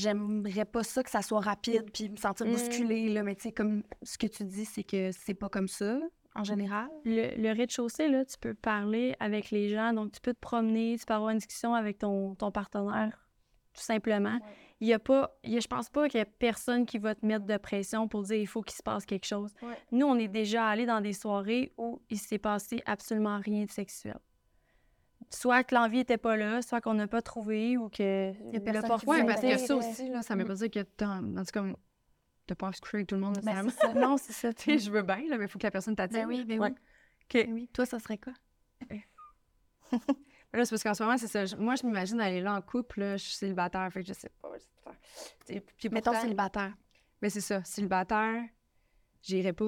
J'aimerais pas ça que ça soit rapide puis me sentir Mm. bousculée, là. Mais tu sais, comme ce que tu dis, c'est que c'est pas comme ça, en général. Le, le rez-de-chaussée, là, tu peux parler avec les gens, donc tu peux te promener, tu peux avoir une discussion avec ton, ton partenaire, tout simplement. Il y a pas, il y a- je pense pas qu'il y a personne qui va te mettre de pression pour dire il faut qu'il se passe quelque chose. Ouais. Nous, on est déjà allés dans des soirées où il s'est passé absolument rien de sexuel. Soit que l'envie était pas là, soit qu'on n'a pas trouvé ou que qui Ouais, vous parce que ça aussi, là, ça veut pas dire que t'as... En tout cas, t'as pas coucher avec tout le monde, Ben, ça. non, c'est ça. Tu sais, je veux bien, là, mais il faut que la personne t'attire. Ben oui, ben Ouais. oui. Ben oui. Toi, ça serait quoi? Là, c'est parce qu'en ce moment, c'est ça. Je- Moi, je m'imagine aller là en couple, là, je suis célibataire, fait que je sais pas. je sais pas. Tu Mettons célibataire. Mais c'est ça, célibataire, j'irai pas.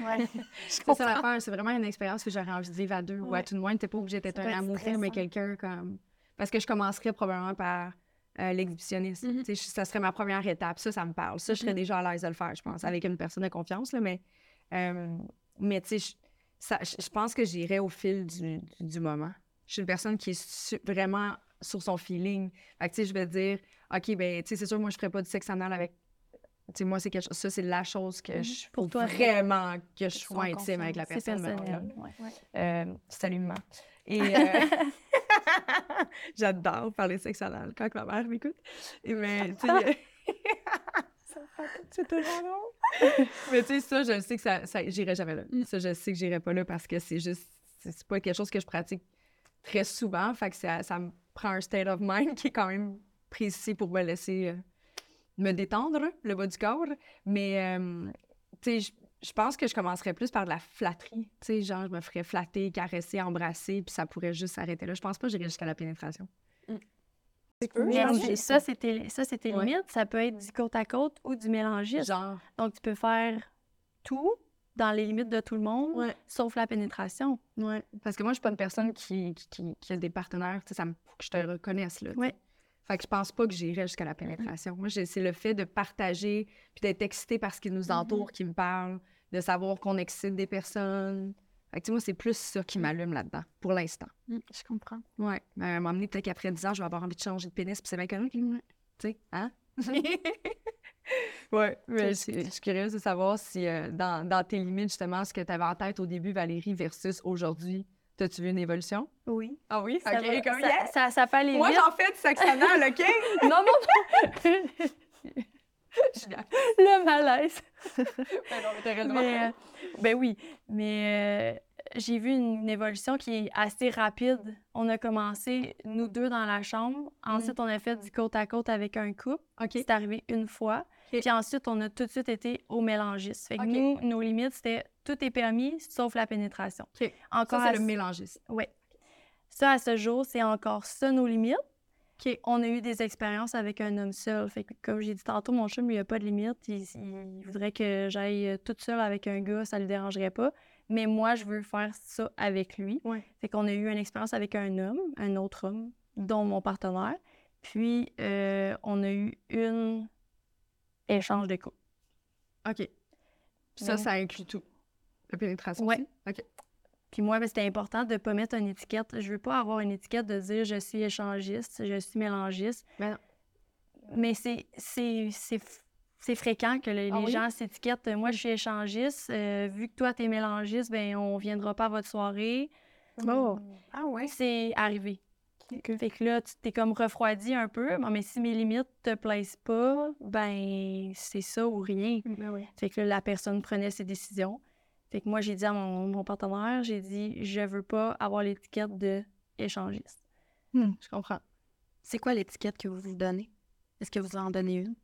Ouais. C'est ça l'affaire, c'est vraiment une expérience que j'aurais envie de vivre à deux. Ou à tout le moins, t'es pas obligé d'être un amoureux, mais quelqu'un comme. Parce que je commencerais probablement par euh, l'exhibitionnisme. Sais, je- Ça serait ma première étape. Ça, ça me parle. Ça, je serais déjà à l'aise de le faire, je pense, avec une personne de confiance. Là, mais, euh, mais tu sais, je- pense que j'irai au fil du, du- du moment. Je suis une personne qui est su- vraiment sur son feeling. Fait que, tu sais, je vais dire, OK, ben, tu sais, c'est sûr, moi, je ferais pas du sexe anal avec. Sais, moi, c'est quelque. Ça, c'est la chose que je. Pour toi, vraiment que je sois intime avec la C'est personne. personnel. ouais. Euh, salut, maman. Et euh, j'adore parler sexe anal quand ma mère m'écoute. Mais, tu sais, c'est tellement drôle. mais tu sais, ça, je sais que ça, ça j'irai jamais là. Ça, je sais que j'irai pas là parce que c'est juste, c'est c'est pas quelque chose que je pratique très souvent. Fait que ça, ça me prend un state of mind qui est quand même précis pour me laisser euh, me détendre, le bas du corps. Mais, euh, tu sais, je- je pense que je commencerais plus par de la flatterie. Tu sais, genre, je me ferais flatter, caresser, embrasser, puis ça pourrait juste s'arrêter là. Je pense pas que j'irais jusqu'à la pénétration. Mais c'est- ça, c'était ça, c'était Ouais. limite. Ça peut être du côte à côte ou du mélangisme. Genre, Donc, tu peux faire tout dans les limites de tout le monde, Ouais. sauf la pénétration. ouais. Parce que moi, je suis pas une personne qui, qui, qui- a des partenaires. Tu sais, ça me faut que je te reconnaisse, là. tu sais. Ouais. Fait que je pense pas que j'irais jusqu'à la pénétration. Moi, c'est le fait de partager, puis d'être excité par ce qui nous entoure, qui me parle, de savoir qu'on excite des personnes. Fait que, moi, c'est plus ça qui m'allume là-dedans, pour l'instant. Je comprends. Ouais. Moment donné, peut-être qu'après 10 ans, je vais avoir envie de changer de pénis, puis c'est bien connu. Tu sais, hein? ouais. Mais je, je suis curieuse de savoir si, euh, dans, dans tes limites, justement, ce que tu avais en tête au début, Valérie, versus aujourd'hui, t'as-tu vu une évolution? Oui. Ah oui? Ça, va- ça, ça, ça fait aller Moi, j'en fais du sexe anal, OK? Non, non, non. Le malaise. Ben non, mais t'as raison. Mais, euh, ben oui, mais euh, j'ai vu une évolution qui est assez rapide. On a commencé, nous deux, dans la chambre. Ensuite, on a fait du côte à côte avec un couple. OK. C'est arrivé une fois. Ok. Puis ensuite, on a tout de suite été au mélangiste. Fait que nous, nos limites, c'était tout est permis, sauf la pénétration. Encore Ça, à c'est le mélangisme. Ouais. Ça, à ce jour, c'est encore ça nos limites. On a eu des expériences avec un homme seul. Fait que, comme j'ai dit tantôt, mon chum, il a pas de limite. Il, il voudrait que j'aille euh, toute seule avec un gars, ça le dérangerait pas. Mais moi, je veux faire ça avec lui. Ouais. Fait qu'on a eu une expérience avec un homme, un autre homme, dont mon partenaire. Puis, euh, on a eu une échange de couple. OK. Puis ça, Ouais. ça inclut tout. La pénétration aussi? OK. Puis moi, ben, c'était important de ne pas mettre une étiquette. Je veux pas avoir une étiquette de dire je suis échangiste, je suis mélangiste. Ben non. Mais c'est, c'est, c'est, fréquent que le- Ah les oui? gens s'étiquettent. Moi, je suis échangiste. euh, vu que toi, tu es mélangiste, ben on viendra pas à votre soirée. Oh. Ah ouais? C'est arrivé. Fait que là, tu t'es comme refroidi un peu. Bon, mais si mes limites te plaisent pas, ben c'est ça ou rien. Fait que là, la personne prenait ses décisions. Fait que moi, j'ai dit à mon, mon partenaire, j'ai dit, je veux pas avoir l'étiquette de échangiste. Je comprends. C'est quoi l'étiquette que vous vous donnez? Est-ce que vous en donnez une?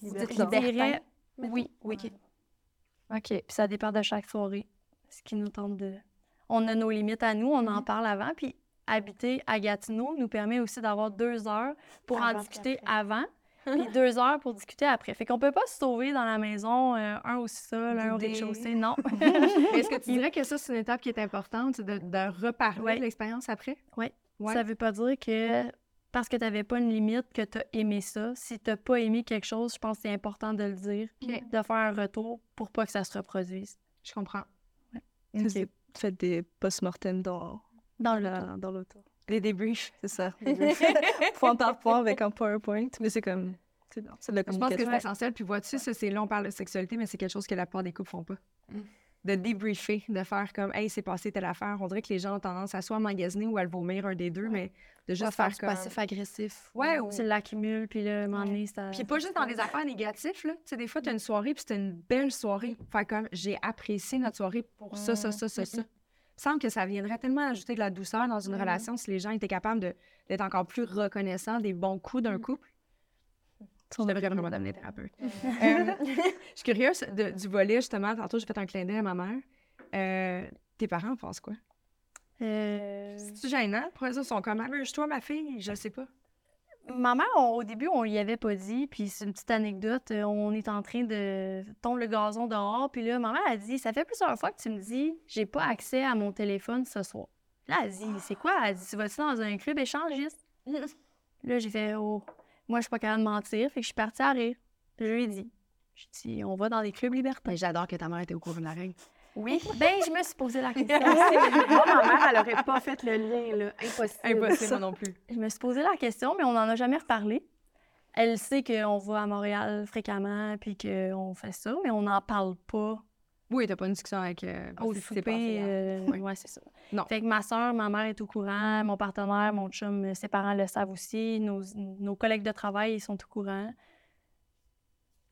Vous dites libertin, oui, oui. Ok. OK. Puis ça dépend de chaque soirée. Ce qui nous tente de... On a nos limites à nous, on en parle avant. Puis habiter à Gatineau nous permet aussi d'avoir deux heures pour en discuter avant, puis deux heures pour discuter après. Fait qu'on peut pas se sauver dans la maison, euh, un au sol, un au rez-de-chaussée, non. Est-ce que tu dirais que ça, c'est une étape qui est importante, de, de reparler Ouais. de l'expérience après? Ouais. Ouais. Ça veut pas dire que parce que tu n'avais pas une limite, que tu as aimé ça. Si tu pas aimé quelque chose, je pense que c'est important de le dire, de faire un retour pour pas que ça se reproduise. Je comprends. Ça, c'est- Faites des post-mortem dans, Dans le dans l'auto. Les débriefs. C'est ça. point par point avec un PowerPoint. Mais c'est comme. C'est de la Je pense que c'est communication. essentiel. Puis vois-tu, ça, c'est là, on parle de sexualité, mais c'est quelque chose que la plupart des couples font pas. Mm. De débriefer, de faire comme, hey, c'est passé telle affaire. On dirait que les gens ont tendance à soit magasiner ou à le vomir un des deux, mais de juste faire faire, du comme. passif-agressif. Ouais, ou Tu l'accumules, puis là, à un moment donné, ça... Puis pas juste dans des affaires négatives, là. Tu sais, des fois, tu as une soirée, puis c'était une belle soirée. Faire comme, j'ai apprécié notre soirée pour ça, ça, ça, ça, ça. Il me semble que ça viendrait tellement ajouter de la douceur dans une relation si les gens étaient capables d'être encore plus reconnaissants des bons coups d'un couple. Je devrais vraiment devenir thérapeute. Euh, je suis curieuse de- du volet, justement. Tantôt, j'ai fait un clin d'œil à ma mère. Euh, tes parents en pensent quoi? Euh, C'est-tu gênant? Pour eux, ils sont comme, amuse-toi, ma fille? Je sais pas. Ma mère, on- au début, on y avait pas dit, puis c'est une petite anecdote. euh, On est en train de tomber le gazon dehors, puis là, ma mère a dit Ça fait plusieurs fois que tu me dis, j'ai pas accès à mon téléphone ce soir. Là, elle dit C'est quoi? Elle dit Tu vas-tu dans un club échangiste? Là, j'ai fait Oh, moi, je suis pas capable de mentir, fait que je suis partie à rire. Je lui ai dit Je dis On va dans des clubs libertins. J'adore que ta mère était au courant de la règle. Oui. Ben, je me suis posé la question. Moi, ma mère, elle aurait pas fait le lien, là. Impossible. Impossible, moi non plus. Je me suis posé la question, mais on n'en a jamais reparlé. Elle sait qu'on va à Montréal fréquemment, puis qu'on fait ça, mais on n'en parle pas Oui, t'as pas une discussion avec. euh, au c'est- euh, Oui. ouais, c'est ça. Non. Fait que ma soeur, ma mère est au courant, mon partenaire, mon chum, ses parents le savent aussi, nos, nos collègues de travail, ils sont au courant.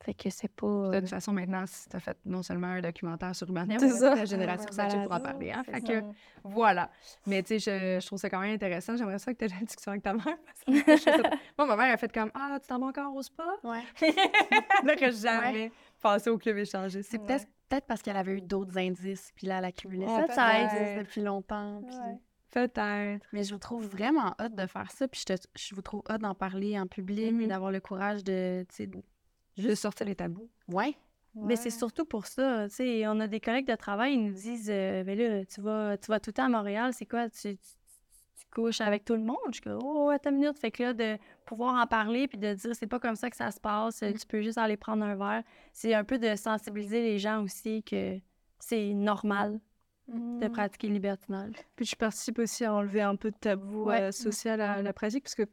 Fait que c'est pas. De euh, toute façon, maintenant, si tu as fait non seulement un documentaire sur C'est mais ça. la génération Un Sachi pour en parler. Hein? Fait ça. que voilà. Mais tu sais, je, je trouve ça quand même intéressant. J'aimerais ça que tu aies la discussion avec ta mère. parce que je trouve ça- Moi, ma mère a fait comme Ah, tu t'en vas encore au spa? Ouais. Là, que jamais passé au club échangé. C'est peut-être peut-être parce qu'elle avait eu d'autres indices, puis là, elle accumulait Ah, ça. Ça peut-être. existe depuis longtemps. puis- Ouais. Peut-être. Mais je vous trouve vraiment hot de faire ça, puis je, te- je vous trouve hot d'en parler en public, Mhm. d'avoir le courage de, Juste sortir les tabous. Ouais. Mais c'est surtout pour ça. Tu sais, on a des collègues de travail, ils nous disent euh, Ben là, tu vas, tu vas tout le temps à Montréal, c'est quoi tu, tu, tu couches avec tout le monde? Je suis comme Oh, attends une minute. Fait que là, de pouvoir en parler puis de dire c'est pas comme ça que ça se passe, Mm. tu peux juste aller prendre un verre. C'est un peu de sensibiliser les gens aussi que c'est normal Mm. de pratiquer le libertinage. Puis je participe aussi à enlever un peu de tabou Ouais. euh, social à la pratique, parce que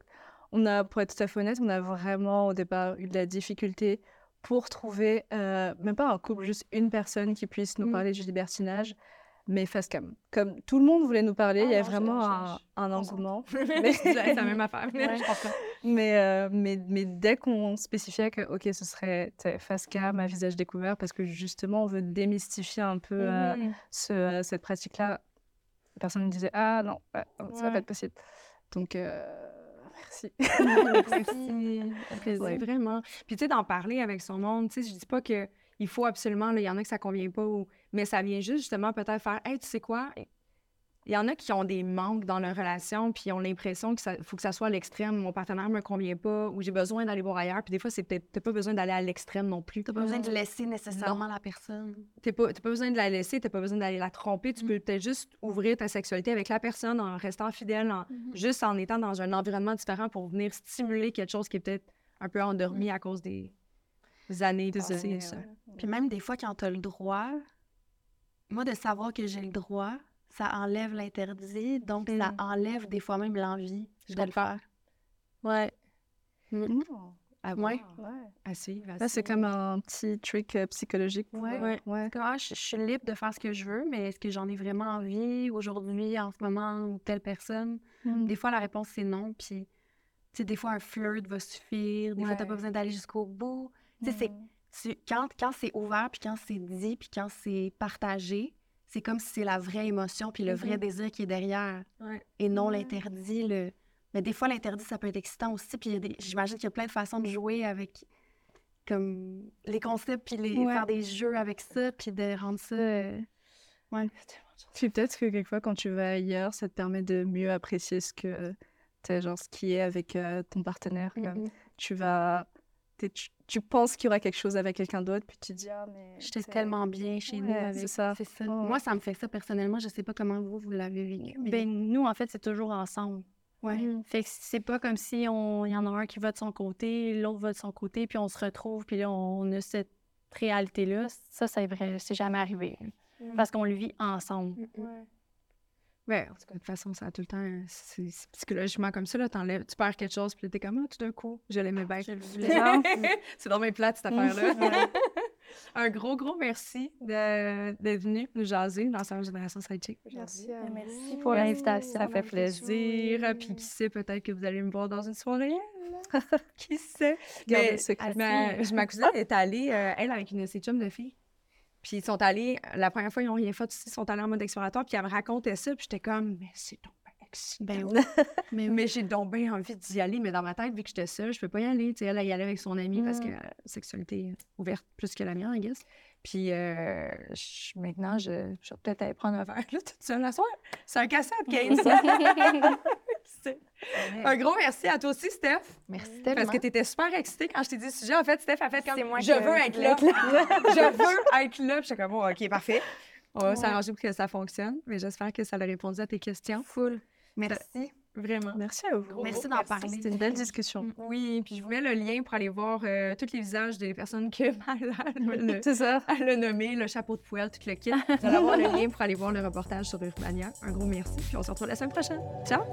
on a, pour être tout à fait honnête, on a vraiment au départ eu de la difficulté pour trouver, euh, même pas un couple, juste une personne qui puisse nous Mm. parler du libertinage, mais face cam. Comme tout le monde voulait nous parler, Ah il y a non, je- vraiment un, engouement. c'est la même affaire. Ouais. Mais, euh, mais, mais dès qu'on spécifiait que, OK, ce serait face cam, à visage découvert, parce que justement, on veut démystifier un peu euh, ce- euh, cette pratique-là, personne ne disait Ah non, ça va Ouais. pas être possible. Donc, euh, merci. Merci. Vraiment. Puis, tu sais, d'en parler avec son monde, tu sais, je dis pas que il faut absolument, il y en a que ça convient pas, ou... mais ça vient juste justement peut-être faire, hey, tu sais quoi? Il y en a qui ont des manques dans leur relation, puis ils ont l'impression qu'il faut que ça soit à l'extrême. Mon partenaire me convient pas, ou j'ai besoin d'aller voir ailleurs. Puis des fois, c'est peut-être t'as pas besoin d'aller à l'extrême non plus. T'as pas besoin de laisser nécessairement la personne. T'as pas, t'as pas besoin de la laisser, t'as pas besoin d'aller la tromper. Tu peux peut-être juste ouvrir ta sexualité avec la personne en restant fidèle, en- juste en étant dans un environnement différent pour venir stimuler quelque chose qui est peut-être un peu endormi à cause des, des années Des passées. années, ça. ouais. Puis même des fois, quand t'as le droit, moi, de savoir que j'ai le droit, ça enlève l'interdit, donc ça Mm. enlève des fois même l'envie de le faire. Ouais. À Ouais. voir, à suivre. à Là, c'est comme un petit trick euh, psychologique. Ouais. euh, Ouais. ouais. Comme, ah, je, je suis libre de faire ce que je veux, mais est-ce que j'en ai vraiment envie aujourd'hui, en ce moment, ou telle personne? Mm. Des fois, la réponse, c'est non. Puis, tu sais, des fois, un flirt va suffire. Des fois, t'as pas Ouais. besoin d'aller jusqu'au bout. Tu sais, c'est- tu- quand, quand c'est ouvert, puis quand c'est dit, puis quand c'est partagé, c'est comme si c'est la vraie émotion, puis le vrai désir qui est derrière. Ouais. Et non l'interdit. Le... Mais des fois, l'interdit, ça peut être excitant aussi. Puis des- j'imagine qu'il y a plein de façons de jouer avec comme les concepts, puis les... Ouais. faire des jeux avec ça, puis de rendre ça... euh, Puis peut-être que quelquefois, quand tu vas ailleurs, ça te permet de mieux apprécier ce que genre ce qui est avec euh, ton partenaire. comme Tu vas, tu, tu penses qu'il y aura quelque chose avec quelqu'un d'autre, puis tu te dis ah mais J'étais tellement bien chez nous avec... c'est ça. C'est. Moi, ça me fait ça personnellement. Je sais pas comment vous, vous l'avez vécu. Mais... Ben, nous, en fait, c'est toujours ensemble. ouais. Fait que c'est pas comme si on y en a un qui va de son côté, l'autre va de son côté, puis on se retrouve, puis là, on a cette réalité-là. Ça, c'est vrai, c'est jamais arrivé. Parce qu'on le vit ensemble. Ouais, en tout cas, de toute façon, ça a tout le temps. C'est psychologiquement comme ça, là. t'enlèves- tu perds quelque chose, puis là, t'es comme, ah, tout d'un coup, je l'aimais bien. Je le voulais. c'est dans mes plate, cette affaire-là. Un gros, gros merci de- d'être venu nous jaser dans sa génération Sidechick. Merci à Merci pour l'invitation. Ça fait plaisir. Puis qui sait, peut-être que vous allez me voir dans une soirée. qui sait? Mais- le secret. Ma, ma cousine est allée, euh, elle, avec une de ses chums de filles. Puis ils sont allés, la première fois, ils n'ont rien fait aussi, ils sont allés en mode exploratoire. Puis elle me racontait ça, puis j'étais comme, mais c'est donc bien. Ben oui. Mais, mais j'ai donc bien envie d'y aller, mais dans ma tête, vu que j'étais seule, je peux pas y aller. Tu sais, elle, elle y allait avec son ami parce que euh, sexualité ouverte plus que la mienne, I guess. Puis euh, je- maintenant, je, je vais peut-être aller prendre un verre là, toute seule la soirée. C'est un cassette, Kate. Un gros merci à toi aussi, Steph. Merci tellement. Parce que tu étais super excitée quand je t'ai dit le sujet. En fait, Steph a fait comme moi Je veux être là. je veux être là. Puis j'étais comme bon, OK, parfait. On va s'arranger pour que ça fonctionne. Mais j'espère que ça a répondu à tes questions. Full. Merci. Vraiment. Merci à vous. Merci d'en parler. C'était une belle discussion. Oui, puis je vous mets le lien pour aller voir euh, tous les visages des personnes que Maëlle C'est ça. elle a nommé, le chapeau de poêle, tout le kit. Vous allez avoir le lien pour aller voir le reportage sur Urbania. Un gros merci, puis on se retrouve la semaine prochaine. Ciao!